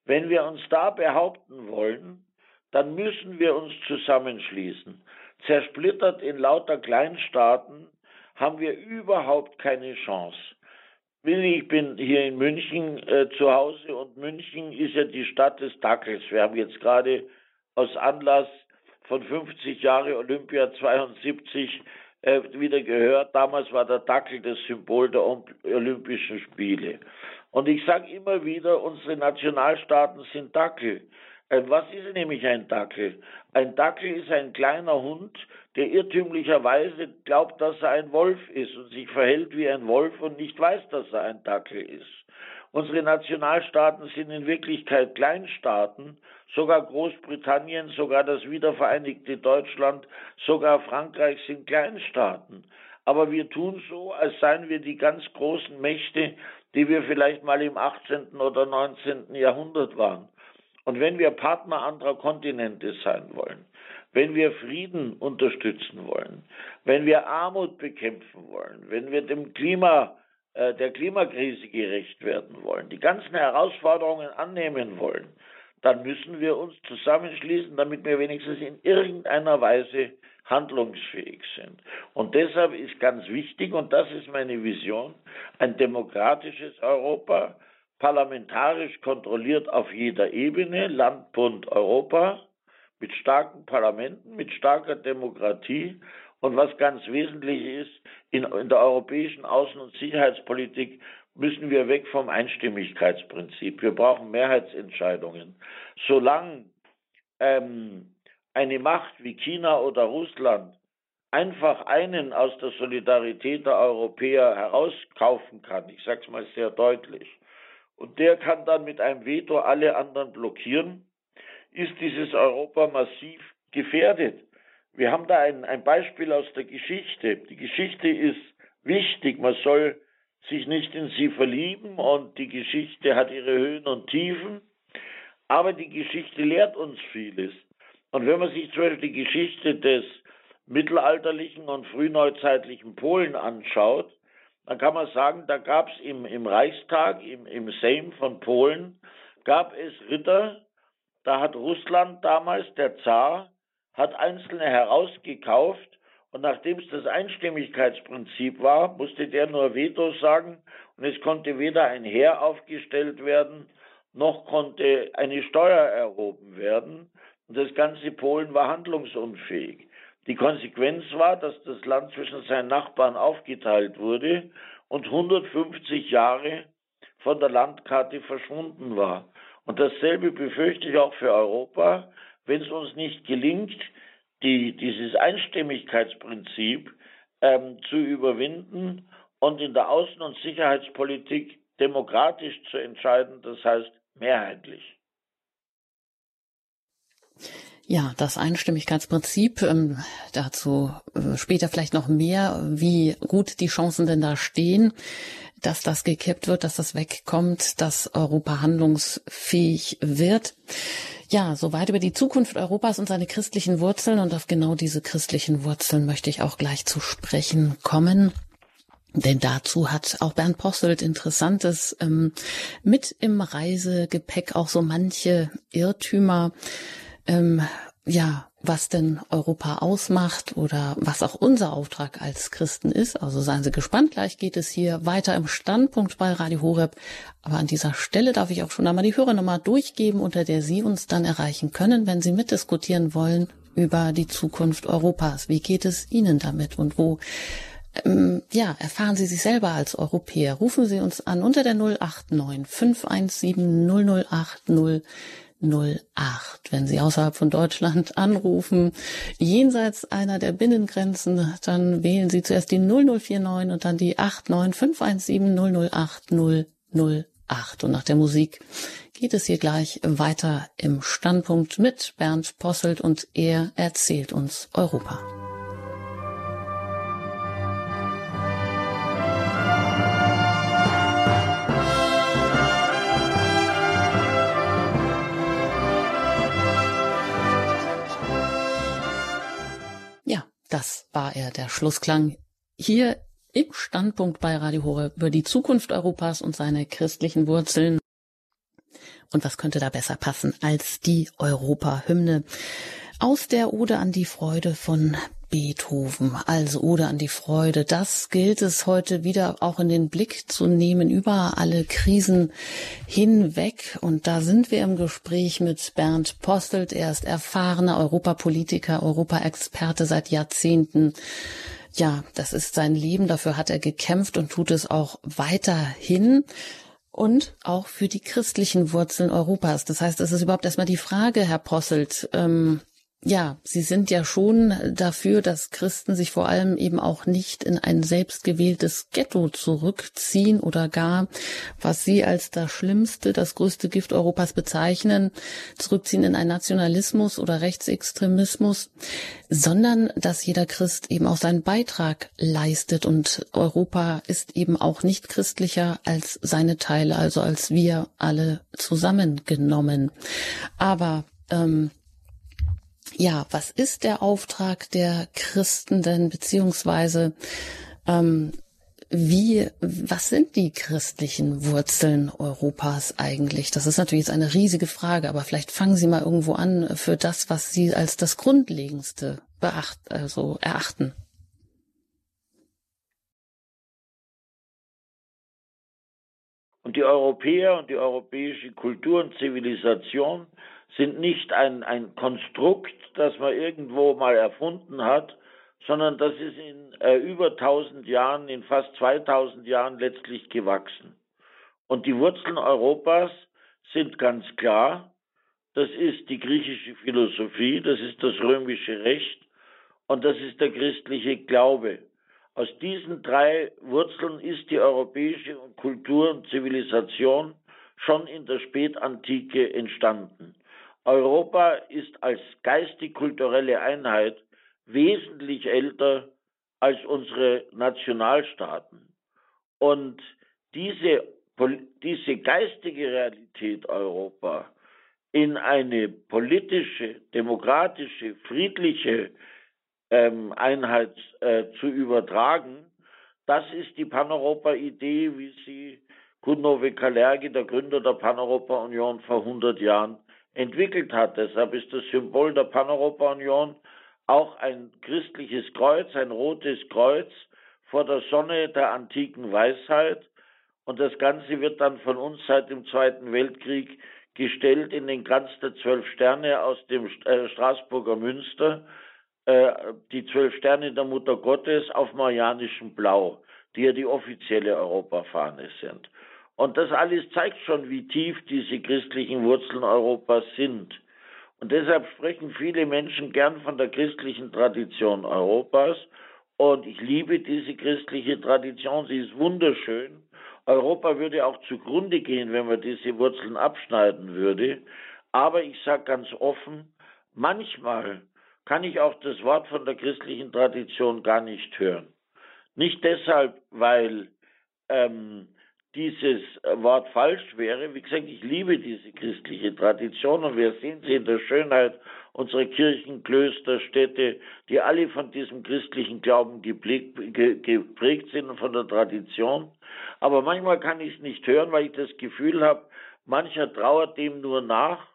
wenn wir uns da behaupten wollen, dann müssen wir uns zusammenschließen. Zersplittert in lauter Kleinstaaten haben wir überhaupt keine Chance. Ich bin hier in München äh, zu Hause und München ist ja die Stadt des Dackels. Wir haben jetzt gerade aus Anlass von 50 Jahre Olympia 72 äh, wieder gehört. Damals war der Dackel das Symbol der Olympischen Spiele. Und ich sage immer wieder, unsere Nationalstaaten sind Dackel. Was ist nämlich ein Dackel? Ein Dackel ist ein kleiner Hund, der irrtümlicherweise glaubt, dass er ein Wolf ist und sich verhält wie ein Wolf und nicht weiß, dass er ein Dackel ist. Unsere Nationalstaaten sind in Wirklichkeit Kleinstaaten, sogar Großbritannien, sogar das wiedervereinigte Deutschland, sogar Frankreich sind Kleinstaaten. Aber wir tun so, als seien wir die ganz großen Mächte, die wir vielleicht mal im 18. oder 19. Jahrhundert waren. Und wenn wir Partner anderer Kontinente sein wollen, wenn wir Frieden unterstützen wollen, wenn wir Armut bekämpfen wollen, wenn wir dem Klima, äh, der Klimakrise gerecht werden wollen, die ganzen Herausforderungen annehmen wollen, dann müssen wir uns zusammenschließen, damit wir wenigstens in irgendeiner Weise handlungsfähig sind. Und deshalb ist ganz wichtig, und das ist meine Vision, ein demokratisches Europa, parlamentarisch kontrolliert auf jeder Ebene, Land, Bund, Europa, mit starken Parlamenten, mit starker Demokratie. Und was ganz wesentlich ist, in, in der europäischen Außen- und Sicherheitspolitik müssen wir weg vom Einstimmigkeitsprinzip. Wir brauchen Mehrheitsentscheidungen. Solange ähm, eine Macht wie China oder Russland einfach einen aus der Solidarität der Europäer herauskaufen kann, ich sage es mal sehr deutlich, und der kann dann mit einem Veto alle anderen blockieren, ist dieses Europa massiv gefährdet. Wir haben da ein, ein Beispiel aus der Geschichte. Die Geschichte ist wichtig, man soll sich nicht in sie verlieben und die Geschichte hat ihre Höhen und Tiefen, aber die Geschichte lehrt uns vieles. Und wenn man sich zum Beispiel die Geschichte des mittelalterlichen und frühneuzeitlichen Polen anschaut, dann kann man sagen, da gab es im, im Reichstag, im, im Sejm von Polen, gab es Ritter, da hat Russland damals, der Zar, hat Einzelne herausgekauft und nachdem es das Einstimmigkeitsprinzip war, musste der nur Veto sagen und es konnte weder ein Heer aufgestellt werden, noch konnte eine Steuer erhoben werden. Und das ganze Polen war handlungsunfähig. Die Konsequenz war, dass das Land zwischen seinen Nachbarn aufgeteilt wurde und 150 Jahre von der Landkarte verschwunden war. Und dasselbe befürchte ich auch für Europa, wenn es uns nicht gelingt, die, dieses Einstimmigkeitsprinzip ähm, zu überwinden und in der Außen- und Sicherheitspolitik demokratisch zu entscheiden, das heißt mehrheitlich. Ja, das Einstimmigkeitsprinzip, ähm, dazu äh, später vielleicht noch mehr, wie gut die Chancen denn da stehen, dass das gekippt wird, dass das wegkommt, dass Europa handlungsfähig wird. Ja, soweit über die Zukunft Europas und seine christlichen Wurzeln und auf genau diese christlichen Wurzeln möchte ich auch gleich zu sprechen kommen. Denn dazu hat auch Bernd Posselt Interessantes ähm, mit im Reisegepäck auch so manche Irrtümer ähm, ja, was denn Europa ausmacht oder was auch unser Auftrag als Christen ist. Also seien Sie gespannt, gleich geht es hier weiter im Standpunkt bei Radio Horeb. Aber an dieser Stelle darf ich auch schon einmal die Hörernummer durchgeben, unter der Sie uns dann erreichen können, wenn Sie mitdiskutieren wollen über die Zukunft Europas. Wie geht es Ihnen damit und wo ähm, ja, erfahren Sie sich selber als Europäer. Rufen Sie uns an unter der 089 517 008 08. Wenn Sie außerhalb von Deutschland anrufen, jenseits einer der Binnengrenzen, dann wählen Sie zuerst die 0049 und dann die 89517 008 008. Und nach der Musik geht es hier gleich weiter im Standpunkt mit Bernd Posselt und er erzählt uns Europa. Das war er, der Schlussklang hier im Standpunkt bei Radio Horeb über die Zukunft Europas und seine christlichen Wurzeln. Und was könnte da besser passen als die Europa-Hymne aus der Ode an die Freude von Beethoven, also Ode an die Freude. Das gilt es heute wieder auch in den Blick zu nehmen über alle Krisen hinweg. Und da sind wir im Gespräch mit Bernd Postelt. Er ist erfahrener Europapolitiker, Europaexperte seit Jahrzehnten. Ja, das ist sein Leben. Dafür hat er gekämpft und tut es auch weiterhin und auch für die christlichen Wurzeln Europas. Das heißt, es ist überhaupt erstmal die Frage, Herr Posselt, ähm, ja, Sie sind ja schon dafür, dass Christen sich vor allem eben auch nicht in ein selbstgewähltes Ghetto zurückziehen oder gar, was Sie als das schlimmste, das größte Gift Europas bezeichnen, zurückziehen in einen Nationalismus oder Rechtsextremismus, sondern dass jeder Christ eben auch seinen Beitrag leistet und Europa ist eben auch nicht christlicher als seine Teile, also als wir alle zusammengenommen. Aber ähm, ja, was ist der Auftrag der Christen denn, beziehungsweise ähm, wie, was sind die christlichen Wurzeln Europas eigentlich? Das ist natürlich jetzt eine riesige Frage, aber vielleicht fangen Sie mal irgendwo an für das, was Sie als das Grundlegendste beacht, also erachten. Und die Europäer und die europäische Kultur und Zivilisation sind nicht ein, ein Konstrukt, das man irgendwo mal erfunden hat, sondern das ist in äh, über 1000 Jahren, in fast 2000 Jahren letztlich gewachsen. Und die Wurzeln Europas sind ganz klar. Das ist die griechische Philosophie, das ist das römische Recht und das ist der christliche Glaube. Aus diesen drei Wurzeln ist die europäische Kultur und Zivilisation schon in der Spätantike entstanden. Europa ist als geistig-kulturelle Einheit wesentlich älter als unsere Nationalstaaten. Und diese, diese geistige Realität Europa in eine politische, demokratische, friedliche ähm, Einheit äh, zu übertragen, das ist die Paneuropa-Idee, wie sie Kunnove Kalergi, der Gründer der Paneuropa-Union, vor 100 Jahren entwickelt hat. Deshalb ist das Symbol der Paneuropa-Union auch ein christliches Kreuz, ein rotes Kreuz vor der Sonne der antiken Weisheit. Und das Ganze wird dann von uns seit dem Zweiten Weltkrieg gestellt in den Kranz der zwölf Sterne aus dem äh, Straßburger Münster, äh, die zwölf Sterne der Mutter Gottes auf marianischem Blau, die ja die offizielle Europafahne sind. Und das alles zeigt schon, wie tief diese christlichen Wurzeln Europas sind. Und deshalb sprechen viele Menschen gern von der christlichen Tradition Europas. Und ich liebe diese christliche Tradition. Sie ist wunderschön. Europa würde auch zugrunde gehen, wenn man diese Wurzeln abschneiden würde. Aber ich sage ganz offen, manchmal kann ich auch das Wort von der christlichen Tradition gar nicht hören. Nicht deshalb, weil ähm, dieses Wort falsch wäre. Wie gesagt, ich liebe diese christliche Tradition und wir sehen sie in der Schönheit unserer Kirchen, Klöster, Städte, die alle von diesem christlichen Glauben geprägt sind und von der Tradition. Aber manchmal kann ich es nicht hören, weil ich das Gefühl habe, mancher trauert dem nur nach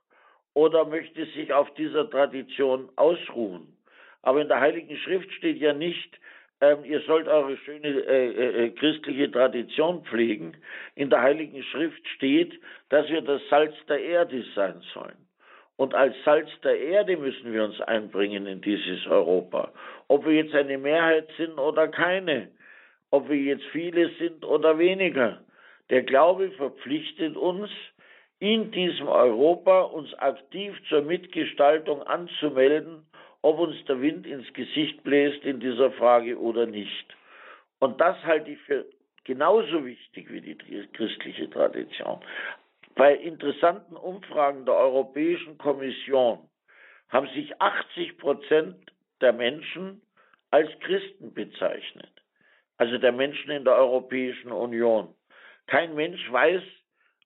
oder möchte sich auf dieser Tradition ausruhen. Aber in der Heiligen Schrift steht ja nicht, ähm, ihr sollt eure schöne äh, äh, äh, christliche Tradition pflegen. In der Heiligen Schrift steht, dass wir das Salz der Erde sein sollen. Und als Salz der Erde müssen wir uns einbringen in dieses Europa. Ob wir jetzt eine Mehrheit sind oder keine, ob wir jetzt viele sind oder weniger. Der Glaube verpflichtet uns, in diesem Europa uns aktiv zur Mitgestaltung anzumelden ob uns der Wind ins Gesicht bläst in dieser Frage oder nicht. Und das halte ich für genauso wichtig wie die christliche Tradition. Bei interessanten Umfragen der Europäischen Kommission haben sich 80 Prozent der Menschen als Christen bezeichnet. Also der Menschen in der Europäischen Union. Kein Mensch weiß,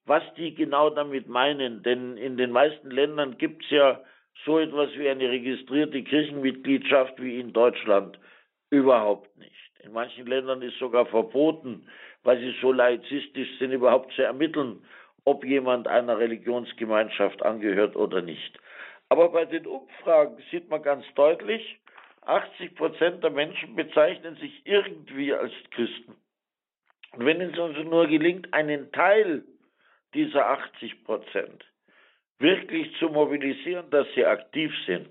was die genau damit meinen, denn in den meisten Ländern gibt es ja so etwas wie eine registrierte Kirchenmitgliedschaft wie in Deutschland überhaupt nicht. In manchen Ländern ist sogar verboten, weil sie so laizistisch sind, überhaupt zu ermitteln, ob jemand einer Religionsgemeinschaft angehört oder nicht. Aber bei den Umfragen sieht man ganz deutlich, 80 Prozent der Menschen bezeichnen sich irgendwie als Christen. Und wenn es uns nur gelingt, einen Teil dieser 80 Prozent wirklich zu mobilisieren, dass sie aktiv sind,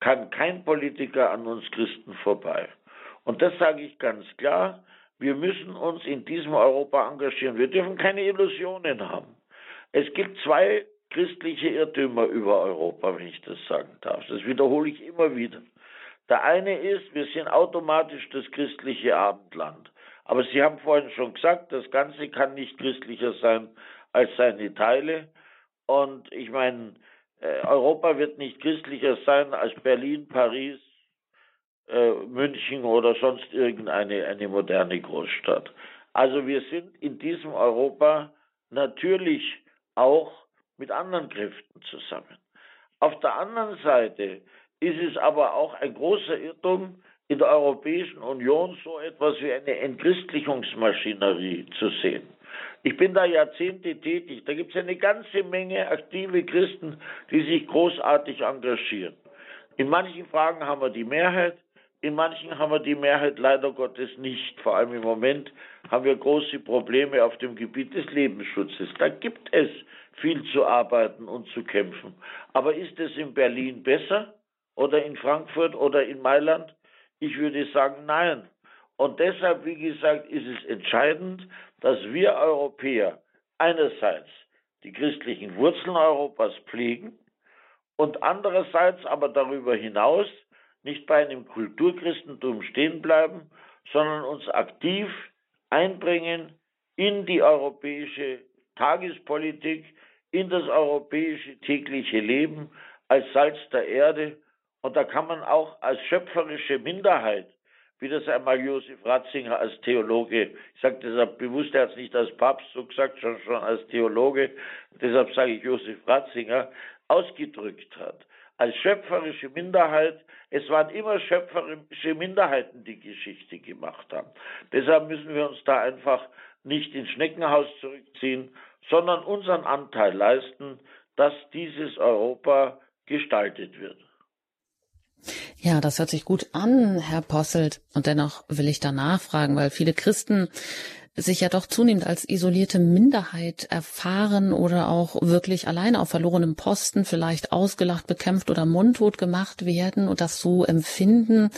kann kein Politiker an uns Christen vorbei. Und das sage ich ganz klar. Wir müssen uns in diesem Europa engagieren. Wir dürfen keine Illusionen haben. Es gibt zwei christliche Irrtümer über Europa, wenn ich das sagen darf. Das wiederhole ich immer wieder. Der eine ist, wir sind automatisch das christliche Abendland. Aber Sie haben vorhin schon gesagt, das Ganze kann nicht christlicher sein als seine Teile. Und ich meine, äh, Europa wird nicht christlicher sein als Berlin, Paris, äh, München oder sonst irgendeine eine moderne Großstadt. Also wir sind in diesem Europa natürlich auch mit anderen Kräften zusammen. Auf der anderen Seite ist es aber auch ein großer Irrtum, in der Europäischen Union so etwas wie eine Entchristlichungsmaschinerie zu sehen. Ich bin da Jahrzehnte tätig. Da gibt es eine ganze Menge aktive Christen, die sich großartig engagieren. In manchen Fragen haben wir die Mehrheit, in manchen haben wir die Mehrheit leider Gottes nicht. Vor allem im Moment haben wir große Probleme auf dem Gebiet des Lebensschutzes. Da gibt es viel zu arbeiten und zu kämpfen. Aber ist es in Berlin besser oder in Frankfurt oder in Mailand? Ich würde sagen, nein. Und deshalb, wie gesagt, ist es entscheidend, dass wir Europäer einerseits die christlichen Wurzeln Europas pflegen und andererseits aber darüber hinaus nicht bei einem Kulturchristentum stehen bleiben, sondern uns aktiv einbringen in die europäische Tagespolitik, in das europäische tägliche Leben als Salz der Erde. Und da kann man auch als schöpferische Minderheit wie das einmal Josef Ratzinger als Theologe, ich sage deshalb bewusst, er hat es nicht als Papst so gesagt, schon, schon als Theologe, deshalb sage ich Josef Ratzinger, ausgedrückt hat. Als schöpferische Minderheit, es waren immer schöpferische Minderheiten, die Geschichte gemacht haben. Deshalb müssen wir uns da einfach nicht ins Schneckenhaus zurückziehen, sondern unseren Anteil leisten, dass dieses Europa gestaltet wird. Ja, das hört sich gut an, Herr Posselt. Und dennoch will ich da nachfragen, weil viele Christen sich ja doch zunehmend als isolierte Minderheit erfahren oder auch wirklich alleine auf verlorenem Posten vielleicht ausgelacht, bekämpft oder mundtot gemacht werden und das so empfinden.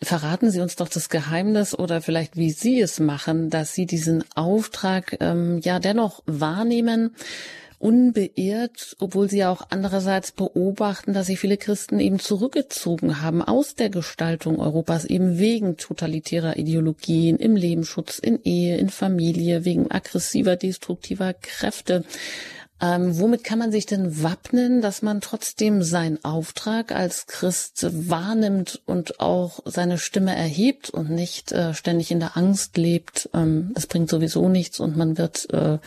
Verraten Sie uns doch das Geheimnis oder vielleicht wie Sie es machen, dass Sie diesen Auftrag ähm, ja dennoch wahrnehmen unbeirrt, obwohl sie ja auch andererseits beobachten, dass sich viele Christen eben zurückgezogen haben aus der Gestaltung Europas, eben wegen totalitärer Ideologien im Lebensschutz, in Ehe, in Familie, wegen aggressiver, destruktiver Kräfte. Ähm, womit kann man sich denn wappnen, dass man trotzdem seinen Auftrag als Christ wahrnimmt und auch seine Stimme erhebt und nicht äh, ständig in der Angst lebt, ähm, es bringt sowieso nichts und man wird äh,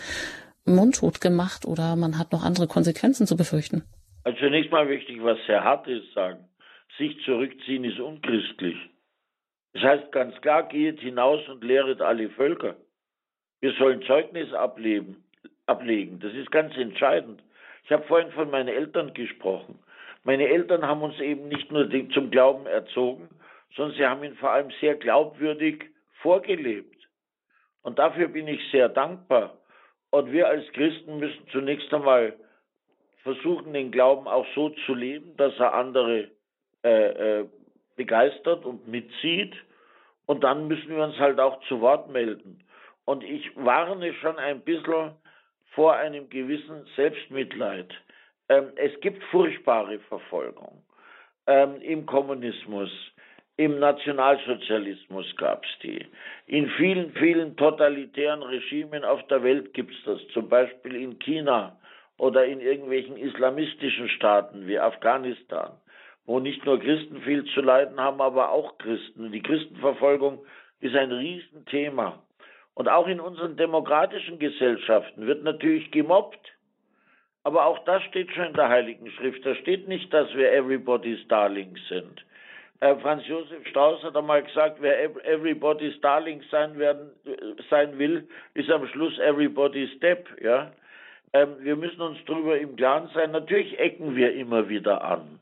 mundtot gemacht oder man hat noch andere Konsequenzen zu befürchten? Also zunächst mal möchte ich was sehr Hartes sagen. Sich zurückziehen ist unchristlich. Das heißt ganz klar, geht hinaus und lehret alle Völker. Wir sollen Zeugnis ableben, ablegen. Das ist ganz entscheidend. Ich habe vorhin von meinen Eltern gesprochen. Meine Eltern haben uns eben nicht nur zum Glauben erzogen, sondern sie haben ihn vor allem sehr glaubwürdig vorgelebt. Und dafür bin ich sehr dankbar. Und wir als Christen müssen zunächst einmal versuchen, den Glauben auch so zu leben, dass er andere äh, äh, begeistert und mitzieht. Und dann müssen wir uns halt auch zu Wort melden. Und ich warne schon ein bisschen vor einem gewissen Selbstmitleid. Ähm, es gibt furchtbare Verfolgung ähm, im Kommunismus. Im Nationalsozialismus gab es die. In vielen, vielen totalitären Regimen auf der Welt gibt es das. Zum Beispiel in China oder in irgendwelchen islamistischen Staaten wie Afghanistan, wo nicht nur Christen viel zu leiden haben, aber auch Christen. Die Christenverfolgung ist ein Riesenthema. Und auch in unseren demokratischen Gesellschaften wird natürlich gemobbt. Aber auch das steht schon in der Heiligen Schrift. Da steht nicht, dass wir everybody's darlings sind. Äh, Franz Josef Strauß hat einmal gesagt, wer everybody's darling sein werden, sein will, ist am Schluss everybody's step, ja. Ähm, wir müssen uns darüber im Klaren sein. Natürlich ecken wir immer wieder an.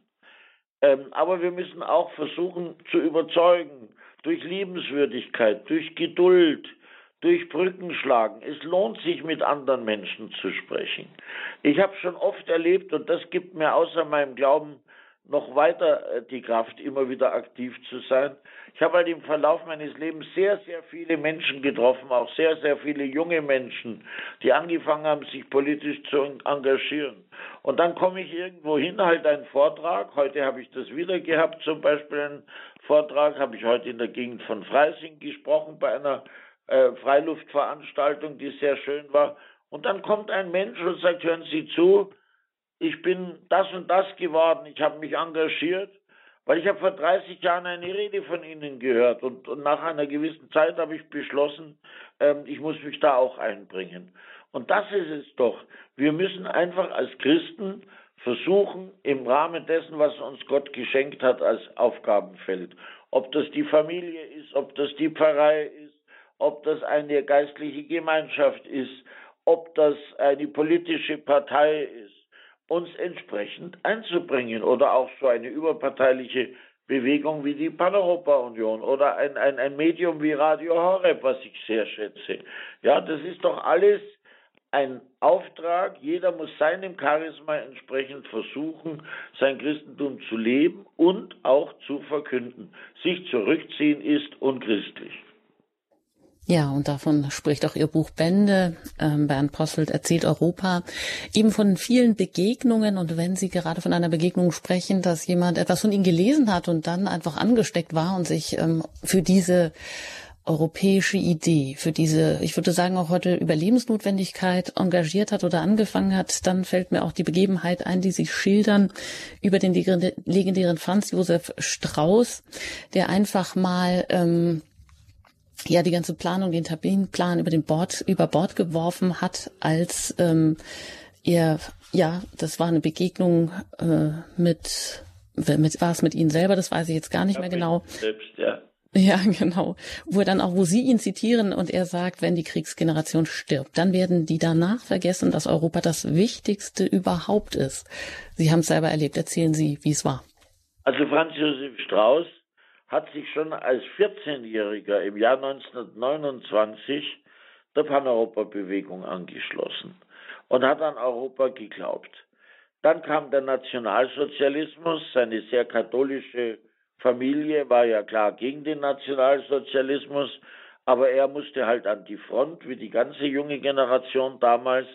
Ähm, aber wir müssen auch versuchen zu überzeugen, durch Liebenswürdigkeit, durch Geduld, durch Brückenschlagen. Es lohnt sich, mit anderen Menschen zu sprechen. Ich habe schon oft erlebt, und das gibt mir außer meinem Glauben noch weiter äh, die Kraft, immer wieder aktiv zu sein. Ich habe halt im Verlauf meines Lebens sehr, sehr viele Menschen getroffen, auch sehr, sehr viele junge Menschen, die angefangen haben, sich politisch zu engagieren. Und dann komme ich irgendwo hin, halt einen Vortrag. Heute habe ich das wieder gehabt, zum Beispiel einen Vortrag, habe ich heute in der Gegend von Freising gesprochen bei einer äh, Freiluftveranstaltung, die sehr schön war. Und dann kommt ein Mensch und sagt, hören Sie zu, ich bin das und das geworden, ich habe mich engagiert, weil ich habe vor 30 Jahren eine Rede von Ihnen gehört und, und nach einer gewissen Zeit habe ich beschlossen, ähm, ich muss mich da auch einbringen. Und das ist es doch. Wir müssen einfach als Christen versuchen, im Rahmen dessen, was uns Gott geschenkt hat als Aufgabenfeld, ob das die Familie ist, ob das die Pfarrei ist, ob das eine geistliche Gemeinschaft ist, ob das eine politische Partei ist, uns entsprechend einzubringen oder auch so eine überparteiliche Bewegung wie die Paneuropa-Union oder ein, ein, ein Medium wie Radio Horeb, was ich sehr schätze. Ja, das ist doch alles ein Auftrag, jeder muss seinem Charisma entsprechend versuchen, sein Christentum zu leben und auch zu verkünden. Sich zurückziehen ist unchristlich. Ja, und davon spricht auch Ihr Buch Bände. Ähm, Bernd Posselt erzählt Europa eben von vielen Begegnungen. Und wenn Sie gerade von einer Begegnung sprechen, dass jemand etwas von Ihnen gelesen hat und dann einfach angesteckt war und sich ähm, für diese europäische Idee, für diese, ich würde sagen auch heute Überlebensnotwendigkeit engagiert hat oder angefangen hat, dann fällt mir auch die Begebenheit ein, die Sie schildern über den legendären Franz Josef Strauß, der einfach mal ähm, ja die ganze Planung, den Terminplan über den Bord über Bord geworfen hat, als ähm, er ja, das war eine Begegnung äh, mit, mit war es mit Ihnen selber, das weiß ich jetzt gar nicht ja, mehr genau. Selbst, ja. Ja, genau. Wo er dann auch, wo Sie ihn zitieren und er sagt, wenn die Kriegsgeneration stirbt, dann werden die danach vergessen, dass Europa das Wichtigste überhaupt ist. Sie haben es selber erlebt. Erzählen Sie, wie es war. Also Franz Josef Strauß hat sich schon als 14-Jähriger im Jahr 1929 der Paneuropa-Bewegung angeschlossen und hat an Europa geglaubt. Dann kam der Nationalsozialismus, seine sehr katholische Familie war ja klar gegen den Nationalsozialismus, aber er musste halt an die Front, wie die ganze junge Generation damals.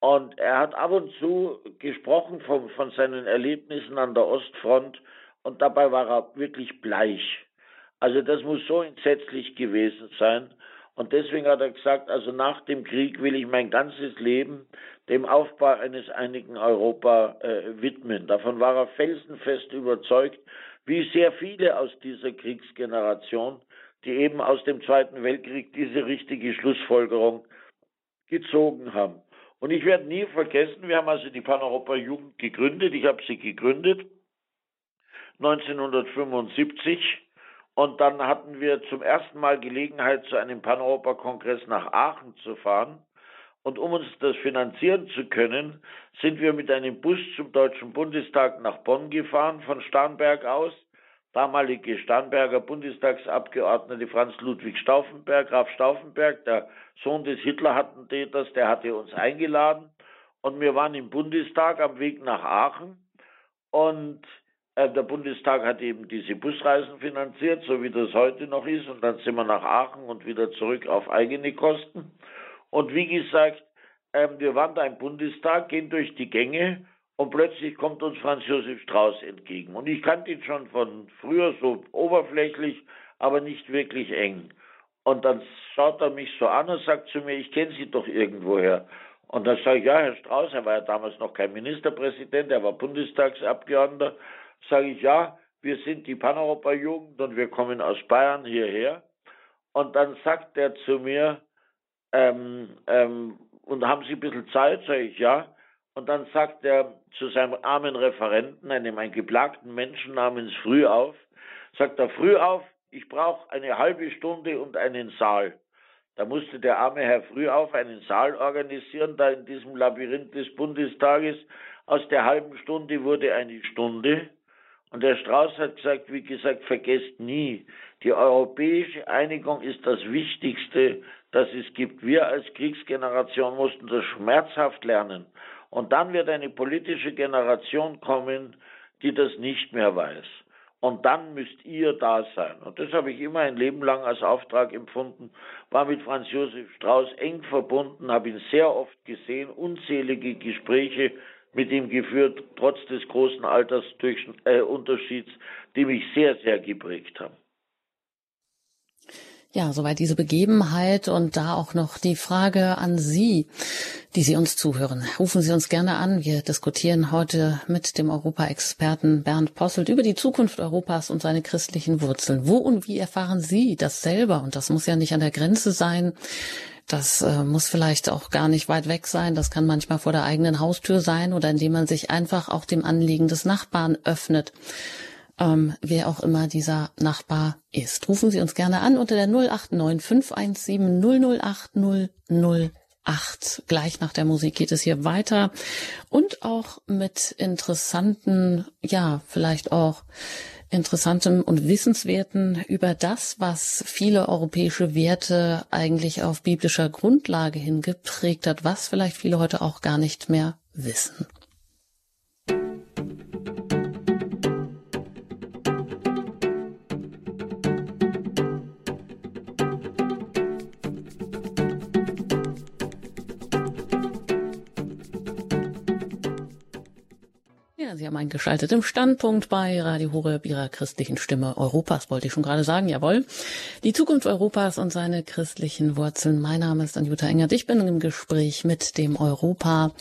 Und er hat ab und zu gesprochen von, von seinen Erlebnissen an der Ostfront und dabei war er wirklich bleich. Also das muss so entsetzlich gewesen sein. Und deswegen hat er gesagt, also nach dem Krieg will ich mein ganzes Leben dem Aufbau eines einigen Europa äh, widmen. Davon war er felsenfest überzeugt wie sehr viele aus dieser Kriegsgeneration, die eben aus dem Zweiten Weltkrieg diese richtige Schlussfolgerung gezogen haben. Und ich werde nie vergessen, wir haben also die Paneuropa-Jugend gegründet, ich habe sie gegründet 1975 und dann hatten wir zum ersten Mal Gelegenheit, zu einem Paneuropa-Kongress nach Aachen zu fahren. Und um uns das finanzieren zu können, sind wir mit einem Bus zum Deutschen Bundestag nach Bonn gefahren, von Starnberg aus. Damalige Starnberger Bundestagsabgeordnete Franz Ludwig Stauffenberg, Graf Stauffenberg, der Sohn des Hitler-Attentäters, der hatte uns eingeladen. Und wir waren im Bundestag am Weg nach Aachen. Und der Bundestag hat eben diese Busreisen finanziert, so wie das heute noch ist. Und dann sind wir nach Aachen und wieder zurück auf eigene Kosten. Und wie gesagt, ähm, wir waren da im Bundestag, gehen durch die Gänge und plötzlich kommt uns Franz Josef Strauß entgegen. Und ich kannte ihn schon von früher so oberflächlich, aber nicht wirklich eng. Und dann schaut er mich so an und sagt zu mir, ich kenne Sie doch irgendwoher. Und dann sage ich, ja, Herr Strauß, er war ja damals noch kein Ministerpräsident, er war Bundestagsabgeordneter. Sage ich, ja, wir sind die Paneuropa-Jugend und wir kommen aus Bayern hierher. Und dann sagt er zu mir, ähm, ähm, und haben Sie ein bisschen Zeit? Sage ich, ja. Und dann sagt er zu seinem armen Referenten, einem ein geplagten Menschen namens Frühauf, sagt er, Frühauf, ich brauche eine halbe Stunde und einen Saal. Da musste der arme Herr Frühauf einen Saal organisieren, da in diesem Labyrinth des Bundestages. Aus der halben Stunde wurde eine Stunde. Und der Strauß hat gesagt, wie gesagt, vergesst nie, die europäische Einigung ist das Wichtigste, das es gibt. Wir als Kriegsgeneration mussten das schmerzhaft lernen. Und dann wird eine politische Generation kommen, die das nicht mehr weiß. Und dann müsst ihr da sein. Und das habe ich immer ein Leben lang als Auftrag empfunden, war mit Franz Josef Strauß eng verbunden, habe ihn sehr oft gesehen, unzählige Gespräche mit ihm geführt, trotz des großen Altersunterschieds, die mich sehr, sehr geprägt haben. Ja, soweit diese Begebenheit und da auch noch die Frage an Sie, die Sie uns zuhören. Rufen Sie uns gerne an. Wir diskutieren heute mit dem Europa-Experten Bernd Posselt über die Zukunft Europas und seine christlichen Wurzeln. Wo und wie erfahren Sie das selber? Und das muss ja nicht an der Grenze sein. Das äh, muss vielleicht auch gar nicht weit weg sein. Das kann manchmal vor der eigenen Haustür sein oder indem man sich einfach auch dem Anliegen des Nachbarn öffnet ähm, wer auch immer dieser Nachbar ist. Rufen Sie uns gerne an unter der 089 517 008 008. Gleich nach der Musik geht es hier weiter und auch mit interessanten, ja, vielleicht auch interessantem und wissenswerten über das, was viele europäische Werte eigentlich auf biblischer Grundlage hingeprägt hat, was vielleicht viele heute auch gar nicht mehr wissen. Sie haben eingeschaltet im Standpunkt bei Radio Horeb, Ihrer christlichen Stimme Europas, wollte ich schon gerade sagen, jawohl. Die Zukunft Europas und seine christlichen Wurzeln. Mein Name ist Anjuta Engert. Ich bin im Gespräch mit dem Europa.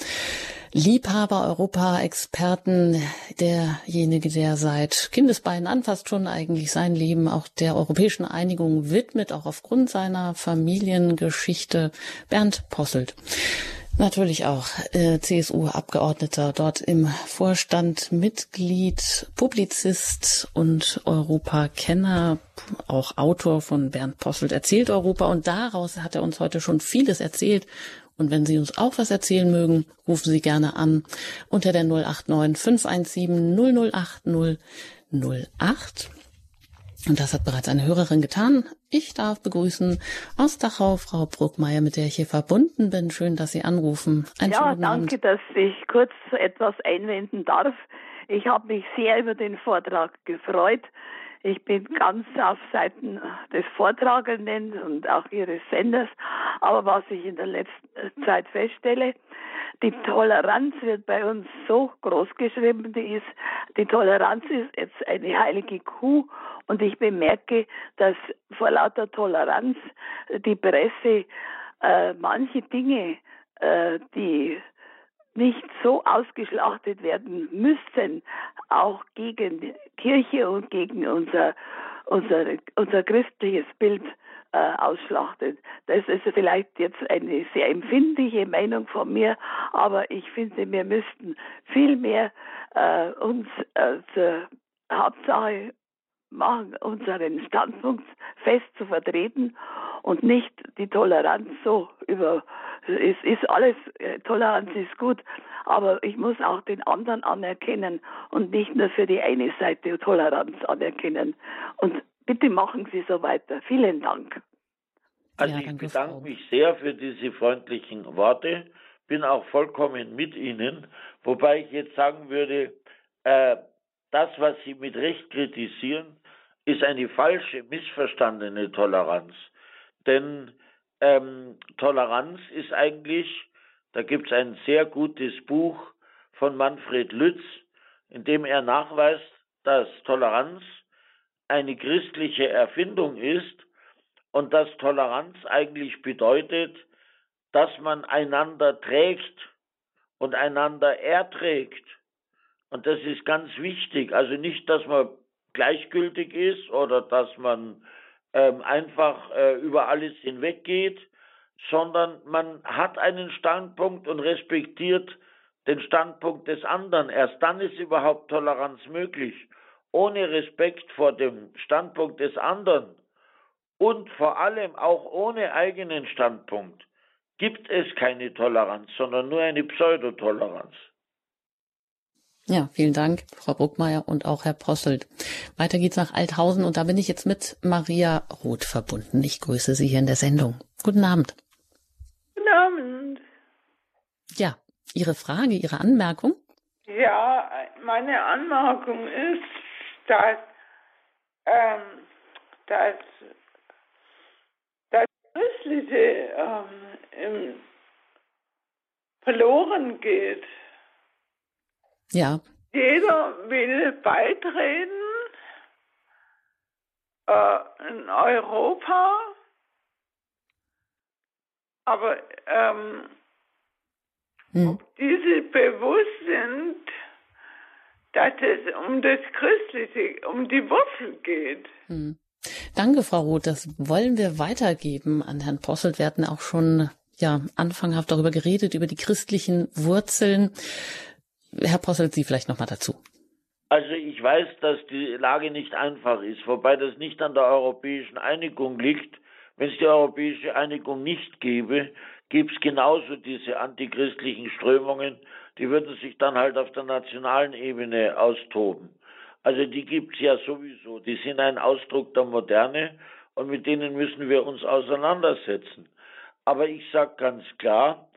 Liebhaber, Europa-Experten, derjenige, der seit Kindesbeinen an fast schon eigentlich sein Leben auch der europäischen Einigung widmet, auch aufgrund seiner Familiengeschichte, Bernd Posselt. Natürlich auch äh, CSU-Abgeordneter, dort im Vorstand Mitglied, Publizist und Europakenner, auch Autor von Bernd Posselt erzählt Europa und daraus hat er uns heute schon vieles erzählt. Und wenn Sie uns auch was erzählen mögen, rufen Sie gerne an unter der 089 517 008 008. Und das hat bereits eine Hörerin getan. Ich darf begrüßen aus Dachau Frau Bruckmeier, mit der ich hier verbunden bin. Schön, dass Sie anrufen. Einen ja, danke, Abend. dass ich kurz etwas einwenden darf. Ich habe mich sehr über den Vortrag gefreut. Ich bin ganz auf Seiten des Vortragenden und auch Ihres Senders. Aber was ich in der letzten Zeit feststelle, die Toleranz wird bei uns so groß geschrieben, die ist, die Toleranz ist jetzt eine heilige Kuh und ich bemerke, dass vor lauter Toleranz die Presse äh, manche Dinge, äh, die nicht so ausgeschlachtet werden müssten, auch gegen Kirche und gegen unser, unser, unser christliches Bild äh, ausschlachtet. Das ist vielleicht jetzt eine sehr empfindliche Meinung von mir, aber ich finde, wir müssten viel mehr äh, uns äh, zur Hauptsache machen, unseren Standpunkt fest zu vertreten und nicht die Toleranz so über, es ist alles, äh, Toleranz ist gut, aber ich muss auch den anderen anerkennen und nicht nur für die eine Seite Toleranz anerkennen. Und bitte machen Sie so weiter. Vielen Dank. Also ich bedanke mich sehr für diese freundlichen Worte, bin auch vollkommen mit Ihnen, wobei ich jetzt sagen würde, äh, das, was Sie mit Recht kritisieren, ist eine falsche, missverstandene Toleranz. Denn ähm, Toleranz ist eigentlich, da gibt es ein sehr gutes Buch von Manfred Lütz, in dem er nachweist, dass Toleranz eine christliche Erfindung ist und dass Toleranz eigentlich bedeutet, dass man einander trägt und einander erträgt. Und das ist ganz wichtig. Also nicht, dass man gleichgültig ist oder dass man ähm, einfach äh, über alles hinweggeht, sondern man hat einen Standpunkt und respektiert den Standpunkt des anderen. Erst dann ist überhaupt Toleranz möglich. Ohne Respekt vor dem Standpunkt des anderen und vor allem auch ohne eigenen Standpunkt gibt es keine Toleranz, sondern nur eine Pseudotoleranz. Ja, vielen Dank, Frau Bruckmeier und auch Herr Posselt. Weiter geht's nach Althausen und da bin ich jetzt mit Maria Roth verbunden. Ich grüße Sie hier in der Sendung. Guten Abend. Guten Abend. Ja, Ihre Frage, Ihre Anmerkung? Ja, meine Anmerkung ist, dass, ähm, dass Christliche ähm, verloren geht. Ja. Jeder will beitreten äh, in Europa, aber ähm, hm. ob diese bewusst sind, dass es um das Christliche, um die Wurzel geht. Hm. Danke, Frau Roth. Das wollen wir weitergeben an Herrn Posselt. Wir hatten auch schon ja anfanghaft darüber geredet, über die christlichen Wurzeln. Herr Posselt, Sie vielleicht noch mal dazu. Also ich weiß, dass die Lage nicht einfach ist, wobei das nicht an der europäischen Einigung liegt. Wenn es die europäische Einigung nicht gäbe, gäbe es genauso diese antichristlichen Strömungen, die würden sich dann halt auf der nationalen Ebene austoben. Also die gibt es ja sowieso, die sind ein Ausdruck der Moderne und mit denen müssen wir uns auseinandersetzen. Aber ich sage ganz klar,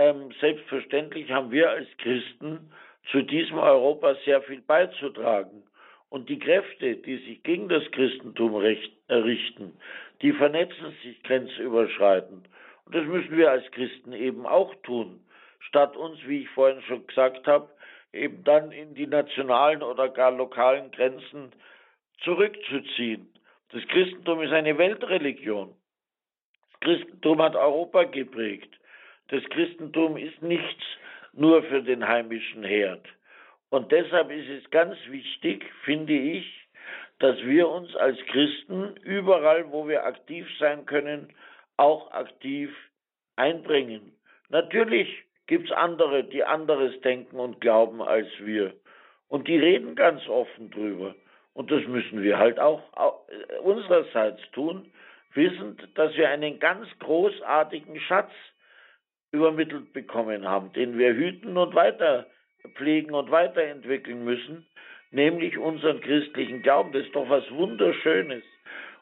ähm, selbstverständlich haben wir als Christen zu diesem Europa sehr viel beizutragen. Und die Kräfte, die sich gegen das Christentum richten, die vernetzen sich grenzüberschreitend. Und das müssen wir als Christen eben auch tun, statt uns, wie ich vorhin schon gesagt habe, eben dann in die nationalen oder gar lokalen Grenzen zurückzuziehen. Das Christentum ist eine Weltreligion. Das Christentum hat Europa geprägt. Das Christentum ist nichts nur für den heimischen Herd. Und deshalb ist es ganz wichtig, finde ich, dass wir uns als Christen überall, wo wir aktiv sein können, auch aktiv einbringen. Natürlich gibt es andere, die anderes denken und glauben als wir. Und die reden ganz offen drüber. Und das müssen wir halt auch unsererseits tun, wissend, dass wir einen ganz großartigen Schatz übermittelt bekommen haben, den wir hüten und weiter pflegen und weiterentwickeln müssen, nämlich unseren christlichen Glauben. Das ist doch was Wunderschönes.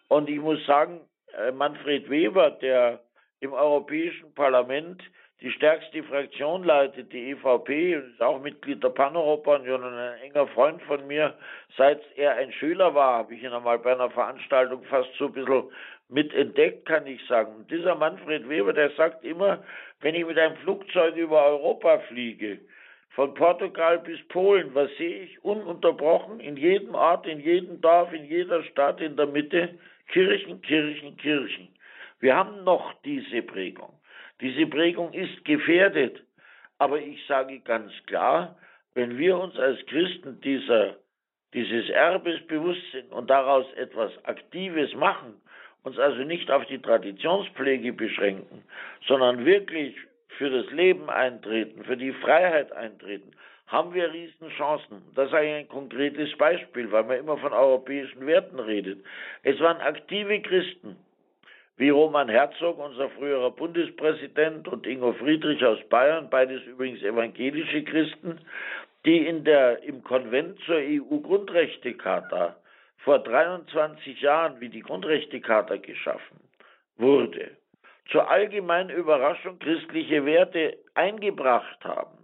Und ich muss sagen, äh, Manfred Weber, der im Europäischen Parlament die stärkste Fraktion leitet, die EVP, ist auch Mitglied der Paneuropa und ein enger Freund von mir. Seit er ein Schüler war, habe ich ihn einmal bei einer Veranstaltung fast so ein bisschen mitentdeckt, kann ich sagen. Und dieser Manfred Weber, der sagt immer, wenn ich mit einem Flugzeug über Europa fliege, von Portugal bis Polen, was sehe ich? Ununterbrochen in jedem Ort, in jedem Dorf, in jeder Stadt in der Mitte Kirchen, Kirchen, Kirchen. Wir haben noch diese Prägung. Diese Prägung ist gefährdet. Aber ich sage ganz klar, wenn wir uns als Christen dieser, dieses Erbes bewusst sind und daraus etwas Aktives machen, uns also nicht auf die Traditionspflege beschränken, sondern wirklich für das Leben eintreten, für die Freiheit eintreten, haben wir Riesenchancen. Das ist ein konkretes Beispiel, weil man immer von europäischen Werten redet. Es waren aktive Christen, wie Roman Herzog, unser früherer Bundespräsident, und Ingo Friedrich aus Bayern, beides übrigens evangelische Christen, die in der, im Konvent zur EU-Grundrechtecharta vor 23 Jahren, wie die Grundrechtecharta geschaffen wurde, zur allgemeinen Überraschung christliche Werte eingebracht haben.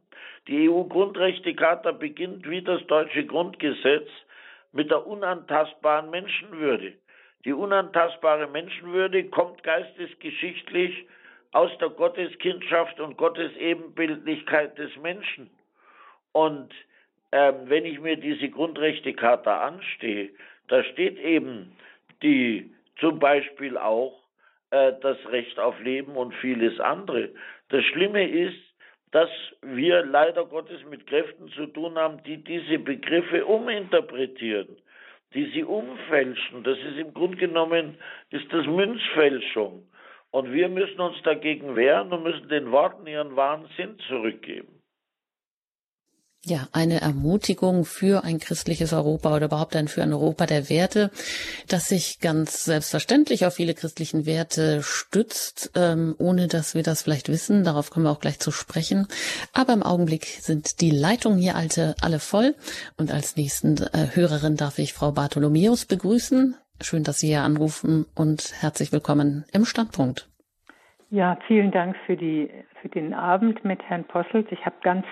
Die EU-Grundrechtecharta beginnt wie das deutsche Grundgesetz mit der unantastbaren Menschenwürde. Die unantastbare Menschenwürde kommt geistesgeschichtlich aus der Gotteskindschaft und Gottesebenbildlichkeit des Menschen. Und ähm, wenn ich mir diese Grundrechtecharta anstehe, da steht eben die zum Beispiel auch äh, das Recht auf Leben und vieles andere. Das Schlimme ist, dass wir leider Gottes mit Kräften zu tun haben, die diese Begriffe uminterpretieren, die sie umfälschen. Das ist im Grunde genommen ist das Münzfälschung. Und wir müssen uns dagegen wehren und müssen den Worten ihren wahren Sinn zurückgeben. Ja, eine Ermutigung für ein christliches Europa oder überhaupt ein für ein Europa der Werte, das sich ganz selbstverständlich auf viele christlichen Werte stützt, ähm, ohne dass wir das vielleicht wissen. Darauf kommen wir auch gleich zu sprechen. Aber im Augenblick sind die Leitungen hier alte, alle voll. Und als nächsten äh, Hörerin darf ich Frau Bartholomäus begrüßen. Schön, dass Sie hier anrufen und herzlich willkommen im Standpunkt. Ja, vielen Dank für die für den Abend mit Herrn Posselt. Ich habe ganz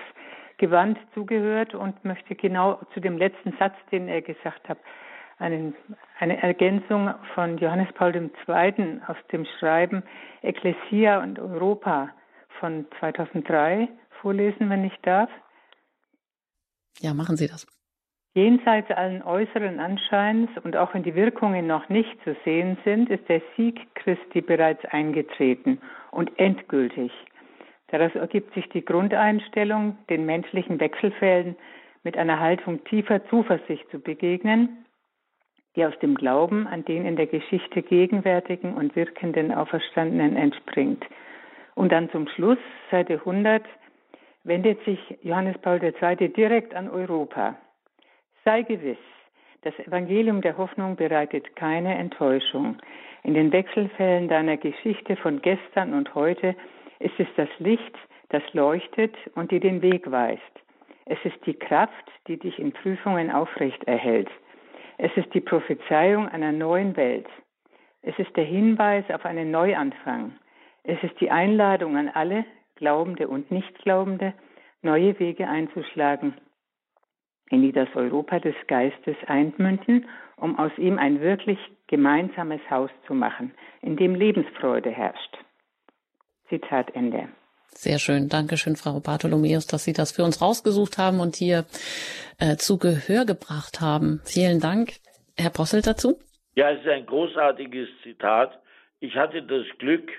gewandt zugehört und möchte genau zu dem letzten Satz, den er gesagt hat, einen, eine Ergänzung von Johannes Paul II. aus dem Schreiben Ecclesia und Europa von 2003 vorlesen, wenn ich darf. Ja, machen Sie das. Jenseits allen äußeren Anscheins und auch wenn die Wirkungen noch nicht zu sehen sind, ist der Sieg Christi bereits eingetreten und endgültig. Daraus ergibt sich die Grundeinstellung, den menschlichen Wechselfällen mit einer Haltung tiefer Zuversicht zu begegnen, die aus dem Glauben an den in der Geschichte gegenwärtigen und wirkenden Auferstandenen entspringt. Und dann zum Schluss, Seite 100, wendet sich Johannes Paul II. direkt an Europa. Sei gewiss, das Evangelium der Hoffnung bereitet keine Enttäuschung. In den Wechselfällen deiner Geschichte von gestern und heute ist es das Licht, das leuchtet und dir den Weg weist. Es ist die Kraft, die dich in Prüfungen aufrecht erhält. Es ist die Prophezeiung einer neuen Welt. Es ist der Hinweis auf einen Neuanfang. Es ist die Einladung an alle, Glaubende und Nichtglaubende, neue Wege einzuschlagen in die das Europa des Geistes einmünden, um aus ihm ein wirklich gemeinsames Haus zu machen, in dem Lebensfreude herrscht. Zitat Ende. Sehr schön. Dankeschön, Frau Bartholomäus, dass Sie das für uns rausgesucht haben und hier äh, zu Gehör gebracht haben. Vielen Dank. Herr Possel dazu? Ja, es ist ein großartiges Zitat. Ich hatte das Glück,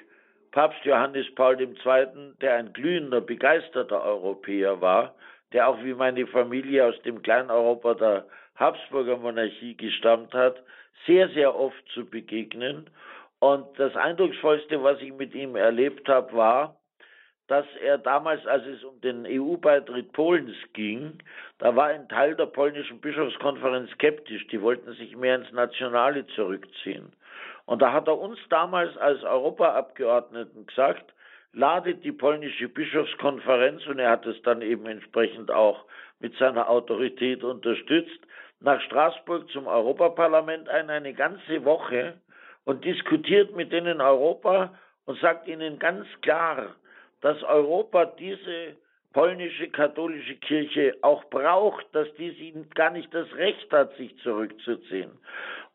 Papst Johannes Paul II., der ein glühender, begeisterter Europäer war, der auch wie meine Familie aus dem Kleineuropa der Habsburger Monarchie gestammt hat, sehr, sehr oft zu begegnen. Und das Eindrucksvollste, was ich mit ihm erlebt habe, war, dass er damals, als es um den EU-Beitritt Polens ging, da war ein Teil der polnischen Bischofskonferenz skeptisch. Die wollten sich mehr ins Nationale zurückziehen. Und da hat er uns damals als Europaabgeordneten gesagt, ladet die polnische Bischofskonferenz, und er hat es dann eben entsprechend auch mit seiner Autorität unterstützt, nach Straßburg zum Europaparlament ein, eine ganze Woche und diskutiert mit denen Europa und sagt ihnen ganz klar, dass Europa diese polnische katholische Kirche auch braucht, dass die gar nicht das Recht hat, sich zurückzuziehen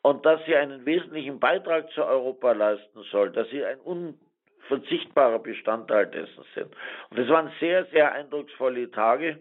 und dass sie einen wesentlichen Beitrag zu Europa leisten soll, dass sie ein un verzichtbarer Bestandteil dessen sind. Und es waren sehr, sehr eindrucksvolle Tage.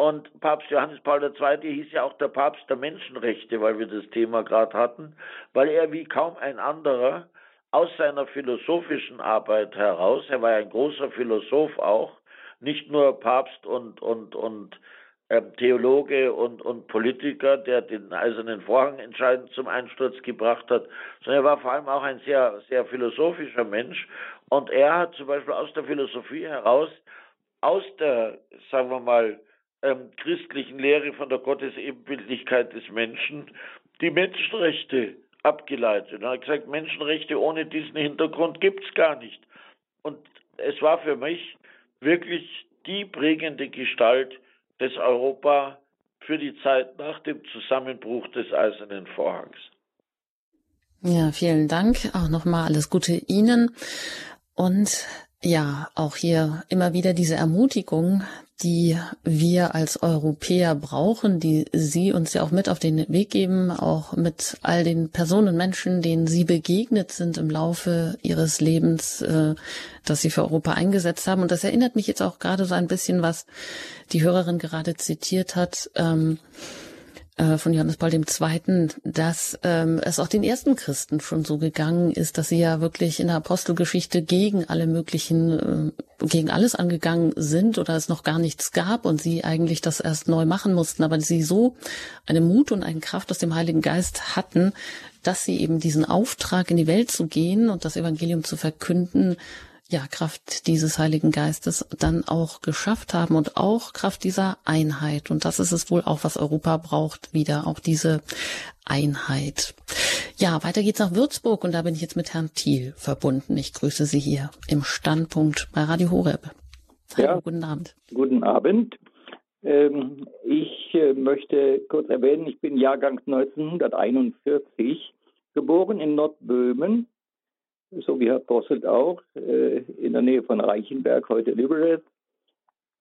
Und Papst Johannes Paul II. hieß ja auch der Papst der Menschenrechte, weil wir das Thema gerade hatten, weil er wie kaum ein anderer aus seiner philosophischen Arbeit heraus, er war ja ein großer Philosoph auch, nicht nur Papst und, und, und ähm, Theologe und, und Politiker, der den eisernen Vorhang entscheidend zum Einsturz gebracht hat, sondern er war vor allem auch ein sehr, sehr philosophischer Mensch. Und er hat zum Beispiel aus der Philosophie heraus, aus der, sagen wir mal, ähm, christlichen Lehre von der Gottesebenbildlichkeit des Menschen, die Menschenrechte abgeleitet. Er hat gesagt, Menschenrechte ohne diesen Hintergrund gibt's gar nicht. Und es war für mich wirklich die prägende Gestalt, des Europa für die Zeit nach dem Zusammenbruch des Eisernen Vorhangs. Ja, vielen Dank. Auch nochmal alles Gute Ihnen. Und ja, auch hier immer wieder diese Ermutigung, die wir als Europäer brauchen, die Sie uns ja auch mit auf den Weg geben, auch mit all den Personen, Menschen, denen Sie begegnet sind im Laufe Ihres Lebens, äh, dass Sie für Europa eingesetzt haben. Und das erinnert mich jetzt auch gerade so ein bisschen, was die Hörerin gerade zitiert hat. Ähm, äh, von Johannes Paul II., dass ähm, es auch den ersten Christen schon so gegangen ist, dass sie ja wirklich in der Apostelgeschichte gegen alle möglichen, äh, gegen alles angegangen sind oder es noch gar nichts gab und sie eigentlich das erst neu machen mussten, aber sie so eine Mut und eine Kraft aus dem Heiligen Geist hatten, dass sie eben diesen Auftrag in die Welt zu gehen und das Evangelium zu verkünden, ja, Kraft dieses Heiligen Geistes dann auch geschafft haben und auch Kraft dieser Einheit. Und das ist es wohl auch, was Europa braucht, wieder auch diese Einheit. Ja, weiter geht's nach Würzburg und da bin ich jetzt mit Herrn Thiel verbunden. Ich grüße Sie hier im Standpunkt bei Radio Horeb. Hallo, ja, guten Abend. Guten Abend. Ähm, ich äh, möchte kurz erwähnen, ich bin Jahrgang 1941, geboren in Nordböhmen so wie Herr Posselt auch, äh, in der Nähe von Reichenberg, heute Liberec.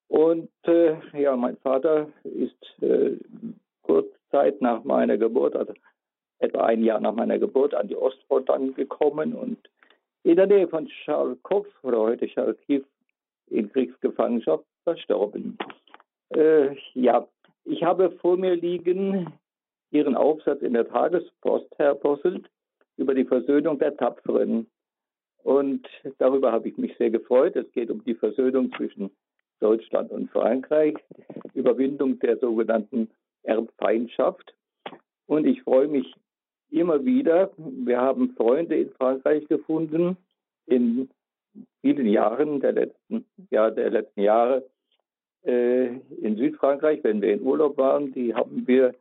Und äh, ja, mein Vater ist äh, kurz Zeit nach meiner Geburt, also etwa ein Jahr nach meiner Geburt, an die Ostfront angekommen und in der Nähe von Scharkow oder heute Charkiw in Kriegsgefangenschaft verstorben. Äh, ja, Ich habe vor mir liegen Ihren Aufsatz in der Tagespost, Herr Posselt, über die Versöhnung der Tapferen. Und darüber habe ich mich sehr gefreut. Es geht um die Versöhnung zwischen Deutschland und Frankreich, Überwindung der sogenannten Erbfeindschaft. Und ich freue mich immer wieder. Wir haben Freunde in Frankreich gefunden in vielen Jahren der letzten, ja, der letzten Jahre äh, in Südfrankreich, wenn wir in Urlaub waren. Die haben wir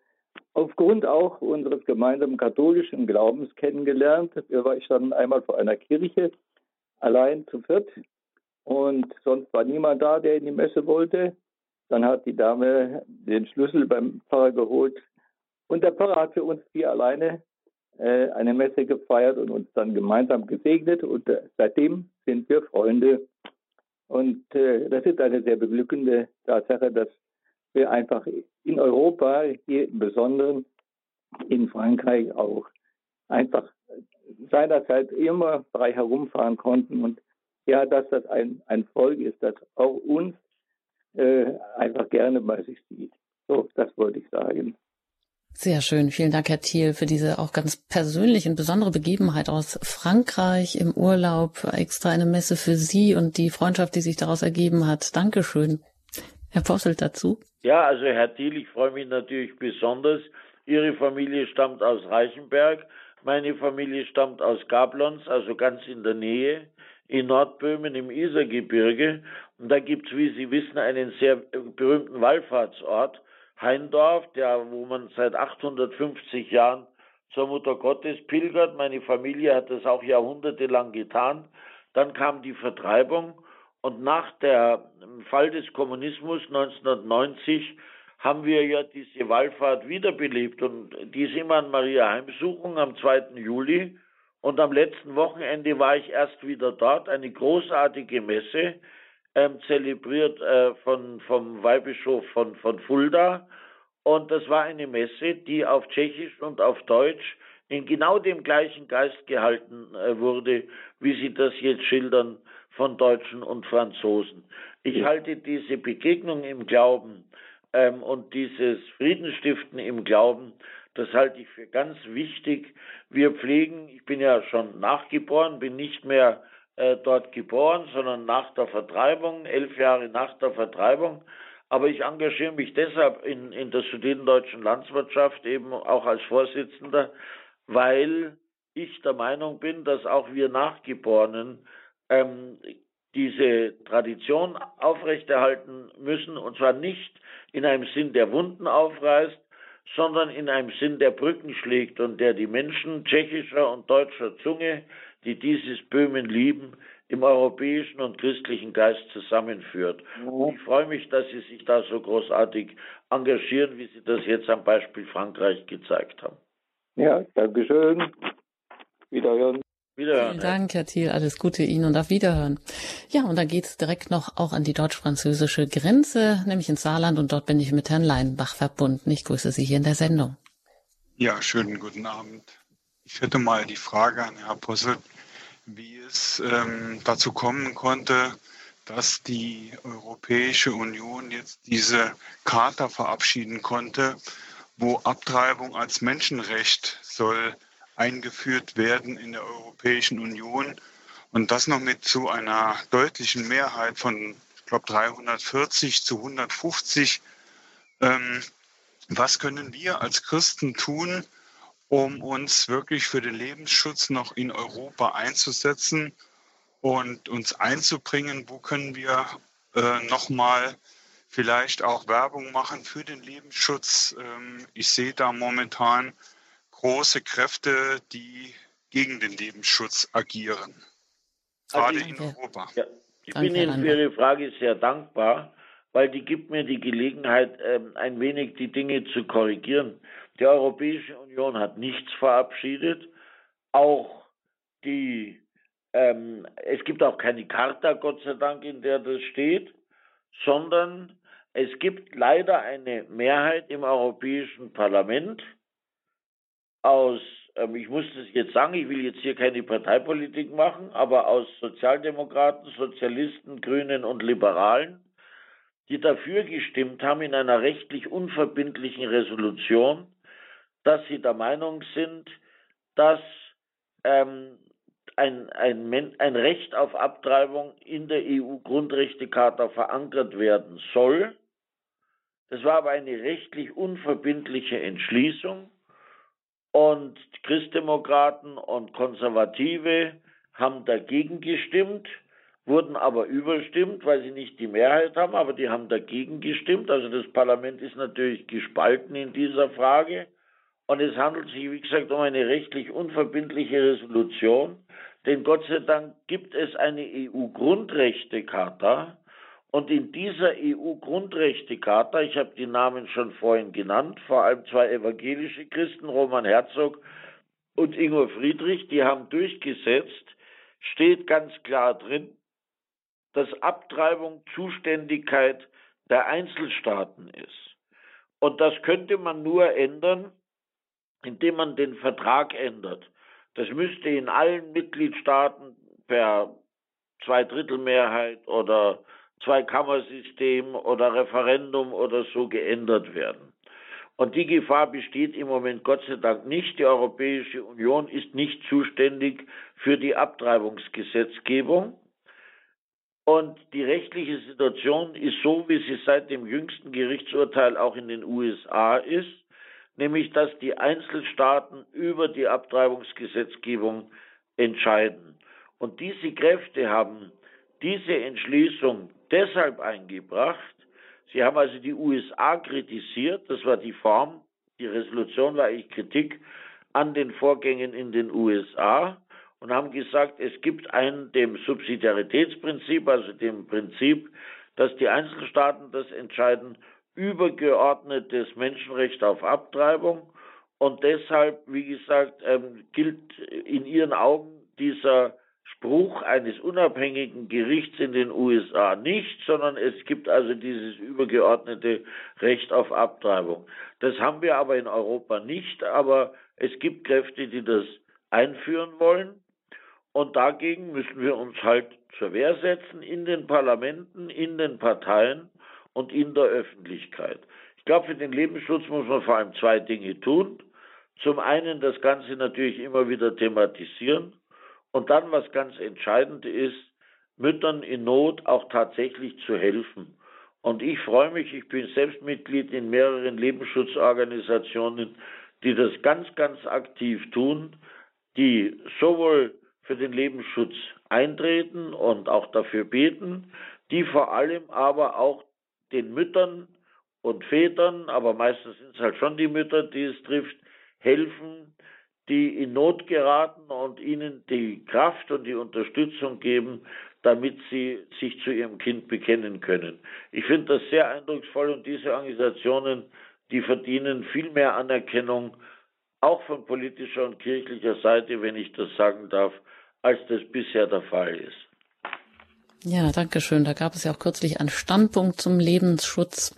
aufgrund auch unseres gemeinsamen katholischen Glaubens kennengelernt. Wir waren dann einmal vor einer Kirche allein zu viert und sonst war niemand da, der in die Messe wollte. Dann hat die Dame den Schlüssel beim Pfarrer geholt und der Pfarrer hat für uns vier alleine äh, eine Messe gefeiert und uns dann gemeinsam gesegnet und äh, seitdem sind wir Freunde. Und äh, das ist eine sehr beglückende Tatsache, dass wir einfach in Europa, hier im Besonderen in Frankreich auch, einfach seinerzeit immer frei herumfahren konnten und ja, dass das ein, ein Volk ist, das auch uns äh, einfach gerne bei sich sieht. So, das wollte ich sagen. Sehr schön. Vielen Dank, Herr Thiel, für diese auch ganz persönliche und besondere Begebenheit aus Frankreich im Urlaub. Extra eine Messe für Sie und die Freundschaft, die sich daraus ergeben hat. Dankeschön. Herr Posselt dazu? Ja, also Herr Thiel, ich freue mich natürlich besonders. Ihre Familie stammt aus Reichenberg. Meine Familie stammt aus Gablons, also ganz in der Nähe, in Nordböhmen im Isergebirge. Und da gibt es, wie Sie wissen, einen sehr berühmten Wallfahrtsort, Heindorf, der, wo man seit 850 Jahren zur Mutter Gottes pilgert. Meine Familie hat das auch jahrhundertelang getan. Dann kam die Vertreibung und nach dem Fall des Kommunismus 1990 haben wir ja diese Wallfahrt wiederbelebt und die ist immer an Maria Heimsuchung am 2. Juli. Und am letzten Wochenende war ich erst wieder dort, eine großartige Messe, ähm, zelebriert äh, von, vom Weihbischof von, von Fulda. Und das war eine Messe, die auf Tschechisch und auf Deutsch in genau dem gleichen Geist gehalten äh, wurde, wie Sie das jetzt schildern von Deutschen und Franzosen. Ich halte diese Begegnung im Glauben ähm, und dieses Friedensstiften im Glauben, das halte ich für ganz wichtig. Wir pflegen, ich bin ja schon nachgeboren, bin nicht mehr äh, dort geboren, sondern nach der Vertreibung, elf Jahre nach der Vertreibung. Aber ich engagiere mich deshalb in, in der Sudetendeutschen Landwirtschaft eben auch als Vorsitzender, weil ich der Meinung bin, dass auch wir Nachgeborenen ähm, diese Tradition aufrechterhalten müssen, und zwar nicht in einem Sinn, der Wunden aufreißt, sondern in einem Sinn, der Brücken schlägt und der die Menschen tschechischer und deutscher Zunge, die dieses Böhmen lieben, im europäischen und christlichen Geist zusammenführt. Und ich freue mich, dass Sie sich da so großartig engagieren, wie Sie das jetzt am Beispiel Frankreich gezeigt haben. Ja, Dankeschön. Wiederhören. Wiederhören. Vielen Dank, Herr Thiel. Alles Gute Ihnen und auf Wiederhören. Ja, und dann geht's direkt noch auch an die deutsch-französische Grenze, nämlich ins Saarland. Und dort bin ich mit Herrn Leinbach verbunden. Ich grüße Sie hier in der Sendung. Ja, schönen guten Abend. Ich hätte mal die Frage an Herrn Possel, wie es ähm, dazu kommen konnte, dass die Europäische Union jetzt diese Charta verabschieden konnte, wo Abtreibung als Menschenrecht soll eingeführt werden in der Europäischen Union und das noch mit zu einer deutlichen Mehrheit von, ich glaube, 340 zu 150. Ähm, was können wir als Christen tun, um uns wirklich für den Lebensschutz noch in Europa einzusetzen und uns einzubringen? Wo können wir äh, nochmal vielleicht auch Werbung machen für den Lebensschutz? Ähm, ich sehe da momentan große Kräfte, die gegen den Lebensschutz agieren. Gerade also in Europa. Ja, ich Danke, bin Ihnen für Ihre Frage sehr dankbar, weil die gibt mir die Gelegenheit, ähm, ein wenig die Dinge zu korrigieren. Die Europäische Union hat nichts verabschiedet. Auch die, ähm, es gibt auch keine Charta, Gott sei Dank, in der das steht, sondern es gibt leider eine Mehrheit im Europäischen Parlament, aus, ähm, ich muss das jetzt sagen, ich will jetzt hier keine Parteipolitik machen, aber aus Sozialdemokraten, Sozialisten, Grünen und Liberalen, die dafür gestimmt haben in einer rechtlich unverbindlichen Resolution, dass sie der Meinung sind, dass ähm, ein, ein, ein Recht auf Abtreibung in der EU-Grundrechtecharta verankert werden soll. Das war aber eine rechtlich unverbindliche Entschließung und Christdemokraten und Konservative haben dagegen gestimmt, wurden aber überstimmt, weil sie nicht die Mehrheit haben, aber die haben dagegen gestimmt. Also das Parlament ist natürlich gespalten in dieser Frage. Und es handelt sich, wie gesagt, um eine rechtlich unverbindliche Resolution, denn Gott sei Dank gibt es eine EU-Grundrechtecharta. Und in dieser EU-Grundrechtecharta, ich habe die Namen schon vorhin genannt, vor allem zwei evangelische Christen, Roman Herzog und Ingo Friedrich, die haben durchgesetzt, steht ganz klar drin, dass Abtreibung Zuständigkeit der Einzelstaaten ist. Und das könnte man nur ändern, indem man den Vertrag ändert. Das müsste in allen Mitgliedstaaten per Zweidrittelmehrheit oder Zweikammersystem oder Referendum oder so geändert werden. Und die Gefahr besteht im Moment Gott sei Dank nicht. Die Europäische Union ist nicht zuständig für die Abtreibungsgesetzgebung. Und die rechtliche Situation ist so, wie sie seit dem jüngsten Gerichtsurteil auch in den USA ist nämlich dass die Einzelstaaten über die Abtreibungsgesetzgebung entscheiden. Und diese Kräfte haben diese Entschließung deshalb eingebracht. Sie haben also die USA kritisiert, das war die Form, die Resolution war eigentlich Kritik an den Vorgängen in den USA und haben gesagt, es gibt ein dem Subsidiaritätsprinzip, also dem Prinzip, dass die Einzelstaaten das entscheiden übergeordnetes Menschenrecht auf Abtreibung. Und deshalb, wie gesagt, ähm, gilt in ihren Augen dieser Spruch eines unabhängigen Gerichts in den USA nicht, sondern es gibt also dieses übergeordnete Recht auf Abtreibung. Das haben wir aber in Europa nicht, aber es gibt Kräfte, die das einführen wollen. Und dagegen müssen wir uns halt zur Wehr setzen in den Parlamenten, in den Parteien und in der Öffentlichkeit. Ich glaube, für den Lebensschutz muss man vor allem zwei Dinge tun. Zum einen das Ganze natürlich immer wieder thematisieren und dann, was ganz entscheidend ist, Müttern in Not auch tatsächlich zu helfen. Und ich freue mich, ich bin selbst Mitglied in mehreren Lebensschutzorganisationen, die das ganz, ganz aktiv tun, die sowohl für den Lebensschutz eintreten und auch dafür beten, die vor allem aber auch den Müttern und Vätern, aber meistens sind es halt schon die Mütter, die es trifft, helfen, die in Not geraten und ihnen die Kraft und die Unterstützung geben, damit sie sich zu ihrem Kind bekennen können. Ich finde das sehr eindrucksvoll und diese Organisationen, die verdienen viel mehr Anerkennung, auch von politischer und kirchlicher Seite, wenn ich das sagen darf, als das bisher der Fall ist. Ja, danke schön. Da gab es ja auch kürzlich einen Standpunkt zum Lebensschutz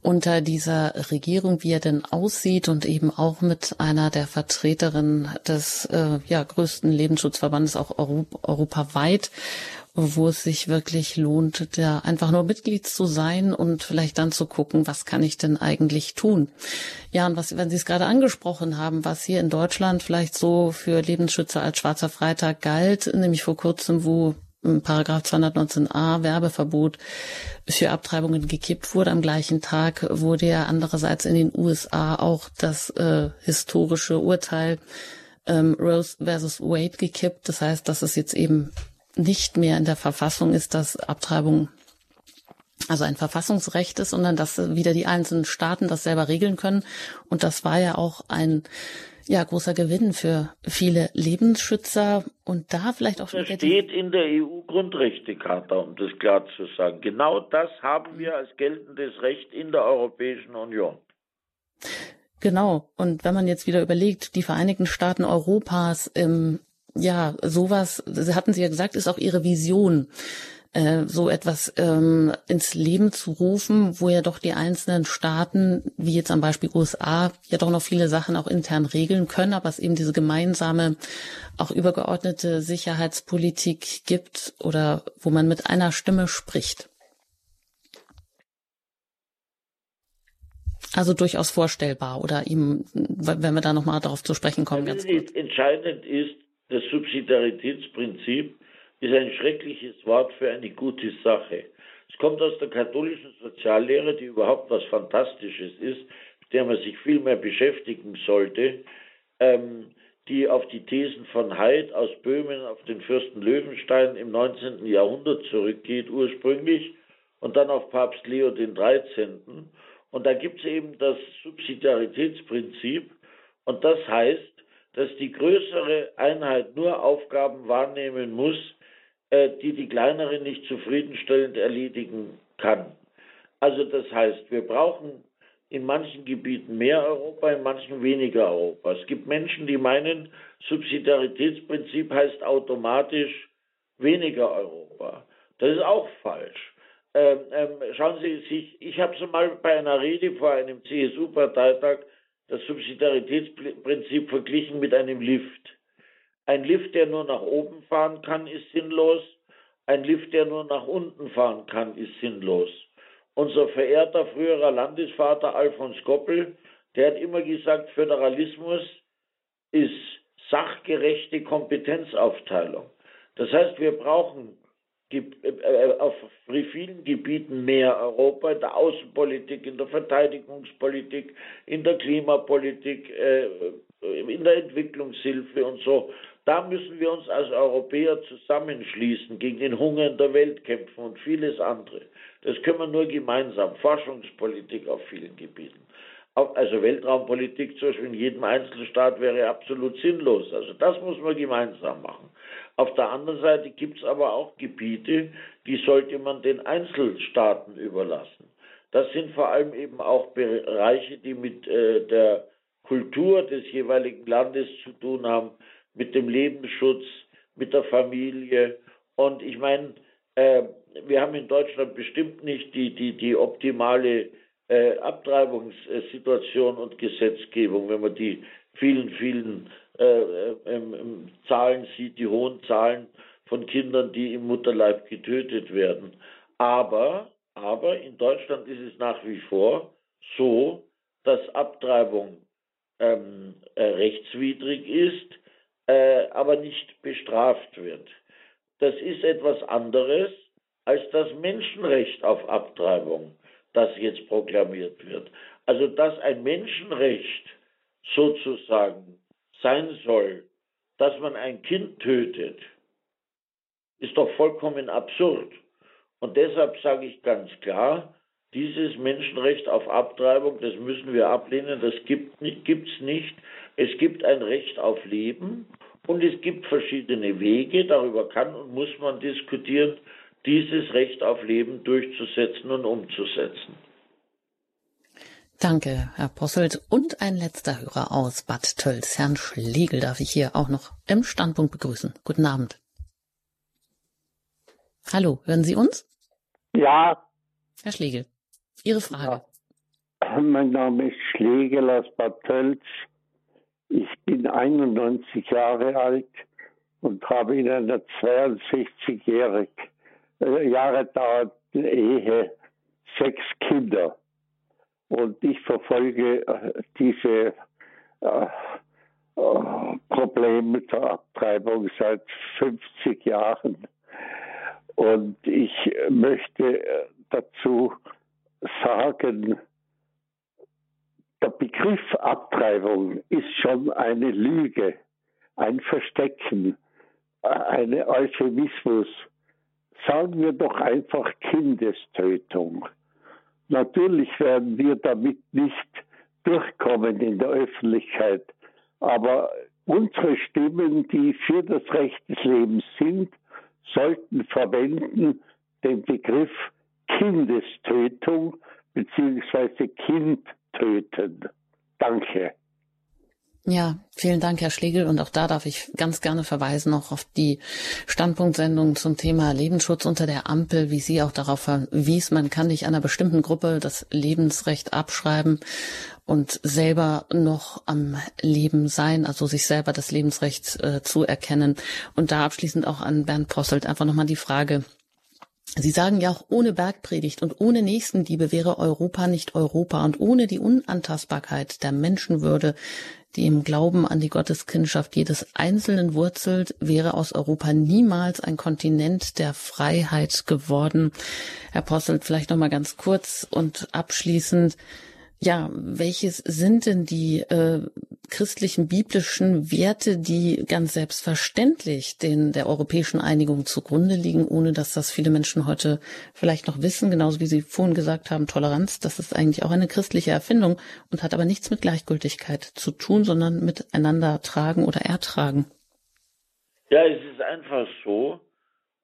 unter dieser Regierung, wie er denn aussieht und eben auch mit einer der Vertreterinnen des äh, ja, größten Lebensschutzverbandes auch Europa, europaweit, wo es sich wirklich lohnt, da einfach nur Mitglied zu sein und vielleicht dann zu gucken, was kann ich denn eigentlich tun? Ja, und was, wenn Sie es gerade angesprochen haben, was hier in Deutschland vielleicht so für Lebensschützer als Schwarzer Freitag galt, nämlich vor kurzem, wo Paragraph 219a Werbeverbot für Abtreibungen gekippt wurde. Am gleichen Tag wurde ja andererseits in den USA auch das äh, historische Urteil ähm, Rose versus Wade gekippt. Das heißt, dass es jetzt eben nicht mehr in der Verfassung ist, dass Abtreibung also ein Verfassungsrecht ist, sondern dass wieder die einzelnen Staaten das selber regeln können. Und das war ja auch ein ja, großer Gewinn für viele Lebensschützer und da vielleicht auch Das steht in der EU-Grundrechtecharta, um das klar zu sagen. Genau das haben wir als geltendes Recht in der Europäischen Union. Genau. Und wenn man jetzt wieder überlegt, die Vereinigten Staaten Europas, ähm, ja, sowas, hatten Sie ja gesagt, ist auch Ihre Vision. Äh, so etwas ähm, ins Leben zu rufen, wo ja doch die einzelnen Staaten, wie jetzt am Beispiel USA, ja doch noch viele Sachen auch intern regeln können, aber es eben diese gemeinsame, auch übergeordnete Sicherheitspolitik gibt oder wo man mit einer Stimme spricht. Also durchaus vorstellbar oder ihm, wenn wir da nochmal darauf zu sprechen kommen. Ganz kurz. Entscheidend ist, das Subsidiaritätsprinzip ist ein schreckliches Wort für eine gute Sache. Es kommt aus der katholischen Soziallehre, die überhaupt was Fantastisches ist, mit der man sich viel mehr beschäftigen sollte, ähm, die auf die Thesen von Haidt aus Böhmen auf den Fürsten Löwenstein im 19. Jahrhundert zurückgeht ursprünglich und dann auf Papst Leo XIII. Und da gibt es eben das Subsidiaritätsprinzip und das heißt, dass die größere Einheit nur Aufgaben wahrnehmen muss, äh, die die kleinere nicht zufriedenstellend erledigen kann. Also das heißt, wir brauchen in manchen Gebieten mehr Europa, in manchen weniger Europa. Es gibt Menschen, die meinen, Subsidiaritätsprinzip heißt automatisch weniger Europa. Das ist auch falsch. Ähm, ähm, schauen Sie sich, ich habe so mal bei einer Rede vor einem CSU-Parteitag das Subsidiaritätsprinzip verglichen mit einem Lift. Ein Lift, der nur nach oben fahren kann, ist sinnlos. Ein Lift, der nur nach unten fahren kann, ist sinnlos. Unser verehrter früherer Landesvater Alfons Goppel, der hat immer gesagt, Föderalismus ist sachgerechte Kompetenzaufteilung. Das heißt, wir brauchen äh, auf vielen Gebieten mehr Europa, in der Außenpolitik, in der Verteidigungspolitik, in der Klimapolitik, äh, in der Entwicklungshilfe und so. Da müssen wir uns als Europäer zusammenschließen, gegen den Hunger in der Welt kämpfen und vieles andere. Das können wir nur gemeinsam. Forschungspolitik auf vielen Gebieten. Also Weltraumpolitik zum Beispiel in jedem Einzelstaat wäre absolut sinnlos. Also das muss man gemeinsam machen. Auf der anderen Seite gibt es aber auch Gebiete, die sollte man den Einzelstaaten überlassen. Das sind vor allem eben auch Bereiche, die mit äh, der Kultur des jeweiligen Landes zu tun haben, mit dem Lebensschutz, mit der Familie. Und ich meine, äh, wir haben in Deutschland bestimmt nicht die, die, die optimale äh, Abtreibungssituation und Gesetzgebung, wenn man die vielen, vielen äh, äh ähm, Zahlen sieht, die hohen Zahlen von Kindern, die im Mutterleib getötet werden. Aber, aber in Deutschland ist es nach wie vor so, dass Abtreibung ähm, äh, rechtswidrig ist, äh, aber nicht bestraft wird. Das ist etwas anderes als das Menschenrecht auf Abtreibung, das jetzt proklamiert wird. Also dass ein Menschenrecht sozusagen sein soll, dass man ein Kind tötet, ist doch vollkommen absurd. Und deshalb sage ich ganz klar, dieses Menschenrecht auf Abtreibung, das müssen wir ablehnen, das gibt es nicht. Es gibt ein Recht auf Leben und es gibt verschiedene Wege, darüber kann und muss man diskutieren, dieses Recht auf Leben durchzusetzen und umzusetzen. Danke, Herr Posselt. Und ein letzter Hörer aus Bad Tölz, Herrn Schlegel, darf ich hier auch noch im Standpunkt begrüßen. Guten Abend. Hallo, hören Sie uns? Ja. Herr Schlegel, Ihre Frage. Ja. Mein Name ist Schlegel aus Bad Tölz. Ich bin 91 Jahre alt und habe in einer 62 Jahre, äh, Jahre dauernden Ehe sechs Kinder. Und ich verfolge äh, diese äh, äh, Probleme der Abtreibung seit 50 Jahren. Und ich möchte äh, dazu sagen, der Begriff Abtreibung ist schon eine Lüge, ein Verstecken, ein Euphemismus. Sagen wir doch einfach Kindestötung. Natürlich werden wir damit nicht durchkommen in der Öffentlichkeit, aber unsere Stimmen, die für das Recht des Lebens sind, sollten verwenden den Begriff Kindestötung bzw. Kind töten. Danke. Ja, vielen Dank, Herr Schlegel. Und auch da darf ich ganz gerne verweisen noch auf die Standpunktsendung zum Thema Lebensschutz unter der Ampel, wie sie auch darauf verwies, man kann nicht einer bestimmten Gruppe das Lebensrecht abschreiben und selber noch am Leben sein, also sich selber das Lebensrecht äh, zu erkennen. Und da abschließend auch an Bernd Posselt einfach nochmal die Frage, Sie sagen ja auch, ohne Bergpredigt und ohne Nächstenliebe wäre Europa nicht Europa und ohne die Unantastbarkeit der Menschenwürde, die im Glauben an die Gotteskindschaft jedes Einzelnen wurzelt, wäre aus Europa niemals ein Kontinent der Freiheit geworden. Herr Posselt, vielleicht noch mal ganz kurz und abschließend. Ja, welches sind denn die äh, christlichen biblischen Werte, die ganz selbstverständlich den der europäischen Einigung zugrunde liegen, ohne dass das viele Menschen heute vielleicht noch wissen, genauso wie Sie vorhin gesagt haben, Toleranz, das ist eigentlich auch eine christliche Erfindung und hat aber nichts mit Gleichgültigkeit zu tun, sondern miteinander tragen oder ertragen. Ja, es ist einfach so,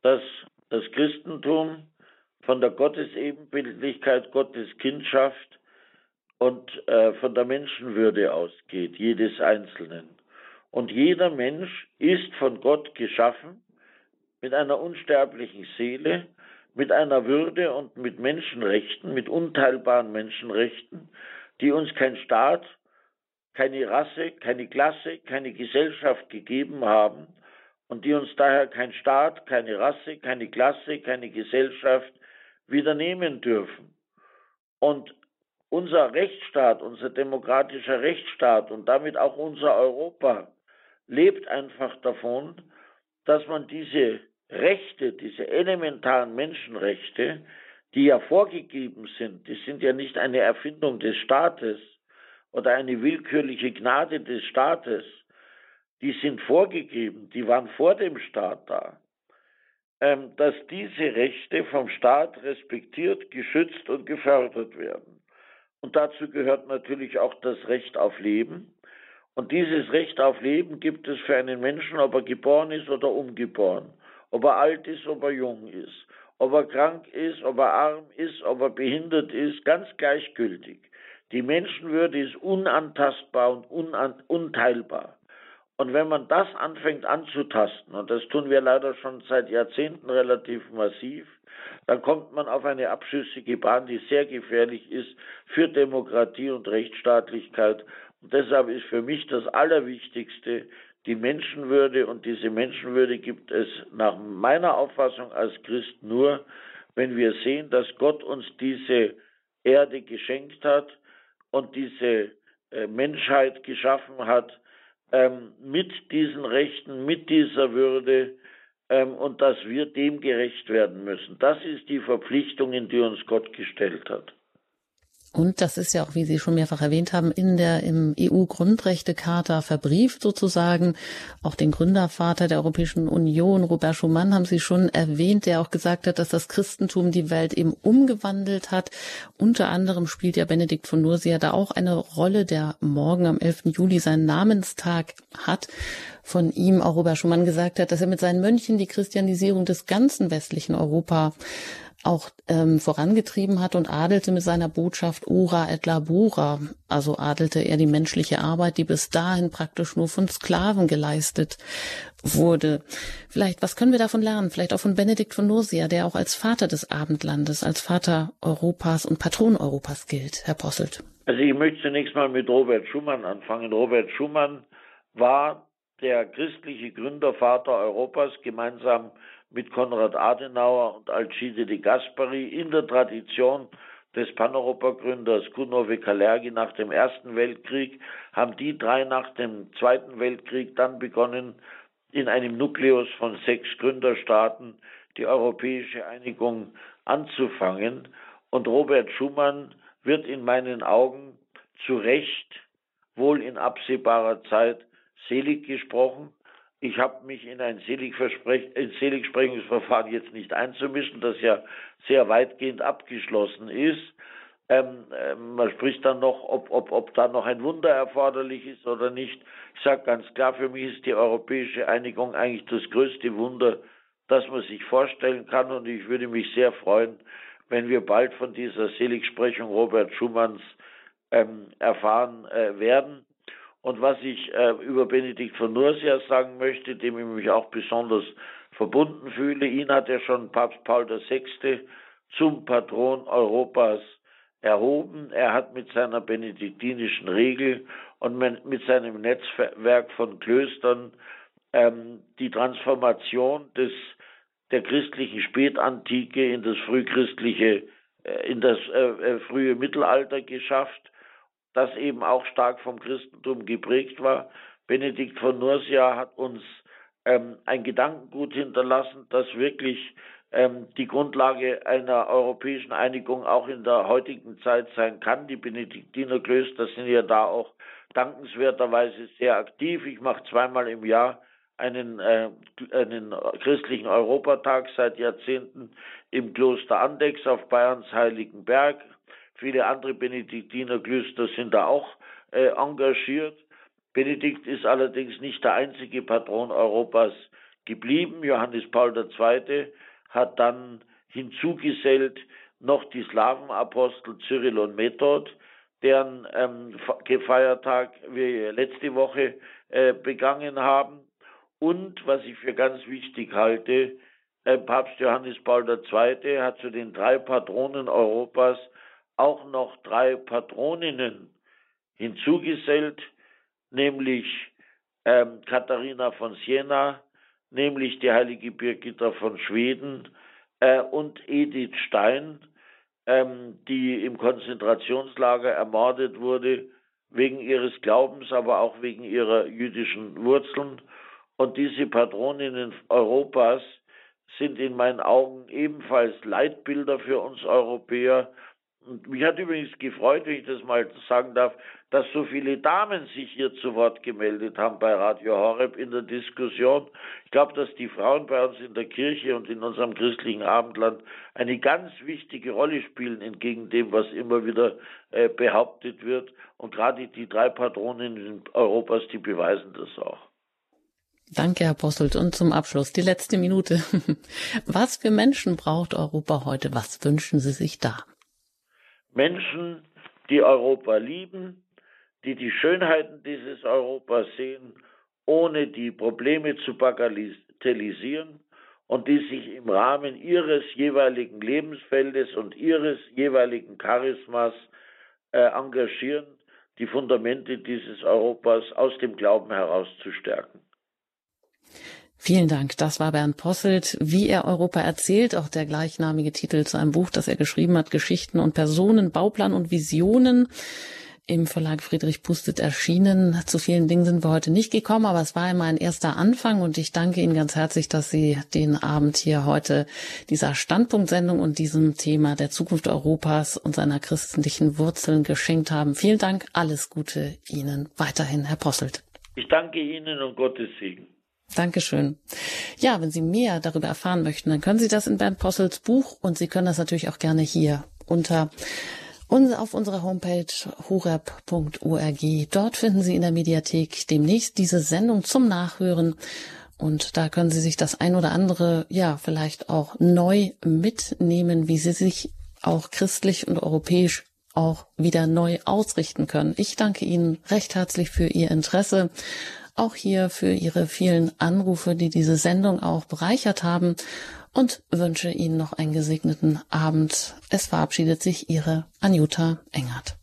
dass das Christentum von der Gottesebenbildlichkeit, Gotteskindschaft und äh, von der Menschenwürde ausgeht, jedes Einzelnen. Und jeder Mensch ist von Gott geschaffen mit einer unsterblichen Seele, mit einer Würde und mit Menschenrechten, mit unteilbaren Menschenrechten, die uns kein Staat, keine Rasse, keine Klasse, keine Gesellschaft gegeben haben und die uns daher kein Staat, keine Rasse, keine Klasse, keine Gesellschaft wieder nehmen dürfen. Und unser Rechtsstaat, unser demokratischer Rechtsstaat und damit auch unser Europa lebt einfach davon, dass man diese Rechte, diese elementaren Menschenrechte, die ja vorgegeben sind, die sind ja nicht eine Erfindung des Staates oder eine willkürliche Gnade des Staates, die sind vorgegeben, die waren vor dem Staat da, ähm, dass diese Rechte vom Staat respektiert, geschützt und gefördert werden. Und dazu gehört natürlich auch das Recht auf Leben. Und dieses Recht auf Leben gibt es für einen Menschen, ob er geboren ist oder umgeboren, ob er alt ist, ob er jung ist, ob er krank ist, ob er arm ist, ob er behindert ist, ganz gleichgültig. Die Menschenwürde ist unantastbar und unteilbar. Und wenn man das anfängt anzutasten, und das tun wir leider schon seit Jahrzehnten relativ massiv, dann kommt man auf eine abschüssige Bahn, die sehr gefährlich ist für Demokratie und Rechtsstaatlichkeit. Und deshalb ist für mich das Allerwichtigste die Menschenwürde. Und diese Menschenwürde gibt es nach meiner Auffassung als Christ nur, wenn wir sehen, dass Gott uns diese Erde geschenkt hat und diese äh, Menschheit geschaffen hat, ähm, mit diesen Rechten, mit dieser Würde, ähm, und dass wir dem gerecht werden müssen. Das ist die Verpflichtung, in die uns Gott gestellt hat. Und das ist ja auch, wie Sie schon mehrfach erwähnt haben, in der im EU-Grundrechtecharta verbrieft sozusagen. Auch den Gründervater der Europäischen Union, Robert Schumann, haben Sie schon erwähnt, der auch gesagt hat, dass das Christentum die Welt eben umgewandelt hat. Unter anderem spielt ja Benedikt von Nursia da auch eine Rolle, der morgen am 11. Juli seinen Namenstag hat von ihm auch Robert Schumann gesagt hat, dass er mit seinen Mönchen die Christianisierung des ganzen westlichen Europa auch ähm, vorangetrieben hat und adelte mit seiner Botschaft Ora et labora, also adelte er die menschliche Arbeit, die bis dahin praktisch nur von Sklaven geleistet wurde. Vielleicht, was können wir davon lernen? Vielleicht auch von Benedikt von Nursia, der auch als Vater des Abendlandes, als Vater Europas und Patron Europas gilt, Herr Posselt. Also ich möchte zunächst mal mit Robert Schumann anfangen. Robert Schumann war der christliche Gründervater Europas gemeinsam mit Konrad Adenauer und Alcide de Gasperi in der Tradition des Paneuropa-Gründers Gunove Kalergi nach dem Ersten Weltkrieg, haben die drei nach dem Zweiten Weltkrieg dann begonnen, in einem Nukleus von sechs Gründerstaaten die europäische Einigung anzufangen. Und Robert Schumann wird in meinen Augen zu Recht, wohl in absehbarer Zeit, selig gesprochen. Ich habe mich in ein Seligsprechungsverfahren jetzt nicht einzumischen, das ja sehr weitgehend abgeschlossen ist. Ähm, äh, man spricht dann noch, ob, ob, ob da noch ein Wunder erforderlich ist oder nicht. Ich sage ganz klar, für mich ist die europäische Einigung eigentlich das größte Wunder, das man sich vorstellen kann. Und ich würde mich sehr freuen, wenn wir bald von dieser Seligsprechung Robert Schumanns ähm, erfahren äh, werden. Und was ich äh, über Benedikt von Nursia sagen möchte, dem ich mich auch besonders verbunden fühle, ihn hat ja schon Papst Paul VI. zum Patron Europas erhoben. Er hat mit seiner benediktinischen Regel und mit seinem Netzwerk von Klöstern ähm, die Transformation des der christlichen Spätantike in das frühchristliche, äh, in das äh, äh, frühe Mittelalter geschafft, das eben auch stark vom Christentum geprägt war. Benedikt von Nursia hat uns ähm, ein Gedankengut hinterlassen, das wirklich ähm, die Grundlage einer europäischen Einigung auch in der heutigen Zeit sein kann. Die Benediktinerklöster sind ja da auch dankenswerterweise sehr aktiv. Ich mache zweimal im Jahr einen, äh, einen christlichen Europatag seit Jahrzehnten im Kloster Andex auf Bayerns Heiligen Berg. Viele andere Benediktinerklöster sind da auch äh, engagiert. Benedikt ist allerdings nicht der einzige Patron Europas geblieben. Johannes Paul II. hat dann hinzugesellt noch die Slawenapostel Cyril und Method, deren ähm, Feiertag wir letzte Woche äh, begangen haben. Und was ich für ganz wichtig halte, äh, Papst Johannes Paul II. hat zu den drei Patronen Europas auch noch drei Patroninnen hinzugesellt, nämlich ähm, Katharina von Siena, nämlich die heilige Birgitta von Schweden äh, und Edith Stein, ähm, die im Konzentrationslager ermordet wurde, wegen ihres Glaubens, aber auch wegen ihrer jüdischen Wurzeln. Und diese Patroninnen Europas sind in meinen Augen ebenfalls Leitbilder für uns Europäer und mich hat übrigens gefreut, wenn ich das mal sagen darf, dass so viele Damen sich hier zu Wort gemeldet haben bei Radio Horeb in der Diskussion. Ich glaube, dass die Frauen bei uns in der Kirche und in unserem christlichen Abendland eine ganz wichtige Rolle spielen, entgegen dem, was immer wieder äh, behauptet wird. Und gerade die drei Patronen Europas, die beweisen das auch. Danke, Herr Posselt. Und zum Abschluss die letzte Minute. Was für Menschen braucht Europa heute? Was wünschen Sie sich da? Menschen, die Europa lieben, die die Schönheiten dieses Europas sehen, ohne die Probleme zu bagatellisieren und die sich im Rahmen ihres jeweiligen Lebensfeldes und ihres jeweiligen Charismas äh, engagieren, die Fundamente dieses Europas aus dem Glauben heraus zu stärken. Vielen Dank. Das war Bernd Posselt. Wie er Europa erzählt, auch der gleichnamige Titel zu einem Buch, das er geschrieben hat, Geschichten und Personen, Bauplan und Visionen im Verlag Friedrich Pustet erschienen. Zu vielen Dingen sind wir heute nicht gekommen, aber es war einmal ein erster Anfang und ich danke Ihnen ganz herzlich, dass Sie den Abend hier heute dieser Standpunktsendung und diesem Thema der Zukunft Europas und seiner christlichen Wurzeln geschenkt haben. Vielen Dank. Alles Gute Ihnen weiterhin, Herr Posselt. Ich danke Ihnen und Gottes Segen. Dankeschön. Ja, wenn Sie mehr darüber erfahren möchten, dann können Sie das in Bernd Possels Buch und Sie können das natürlich auch gerne hier unter uns auf unserer Homepage horeb.org. Dort finden Sie in der Mediathek demnächst diese Sendung zum Nachhören und da können Sie sich das ein oder andere, ja, vielleicht auch neu mitnehmen, wie Sie sich auch christlich und europäisch auch wieder neu ausrichten können. Ich danke Ihnen recht herzlich für Ihr Interesse auch hier für Ihre vielen Anrufe, die diese Sendung auch bereichert haben und wünsche Ihnen noch einen gesegneten Abend. Es verabschiedet sich Ihre Anjuta Engert.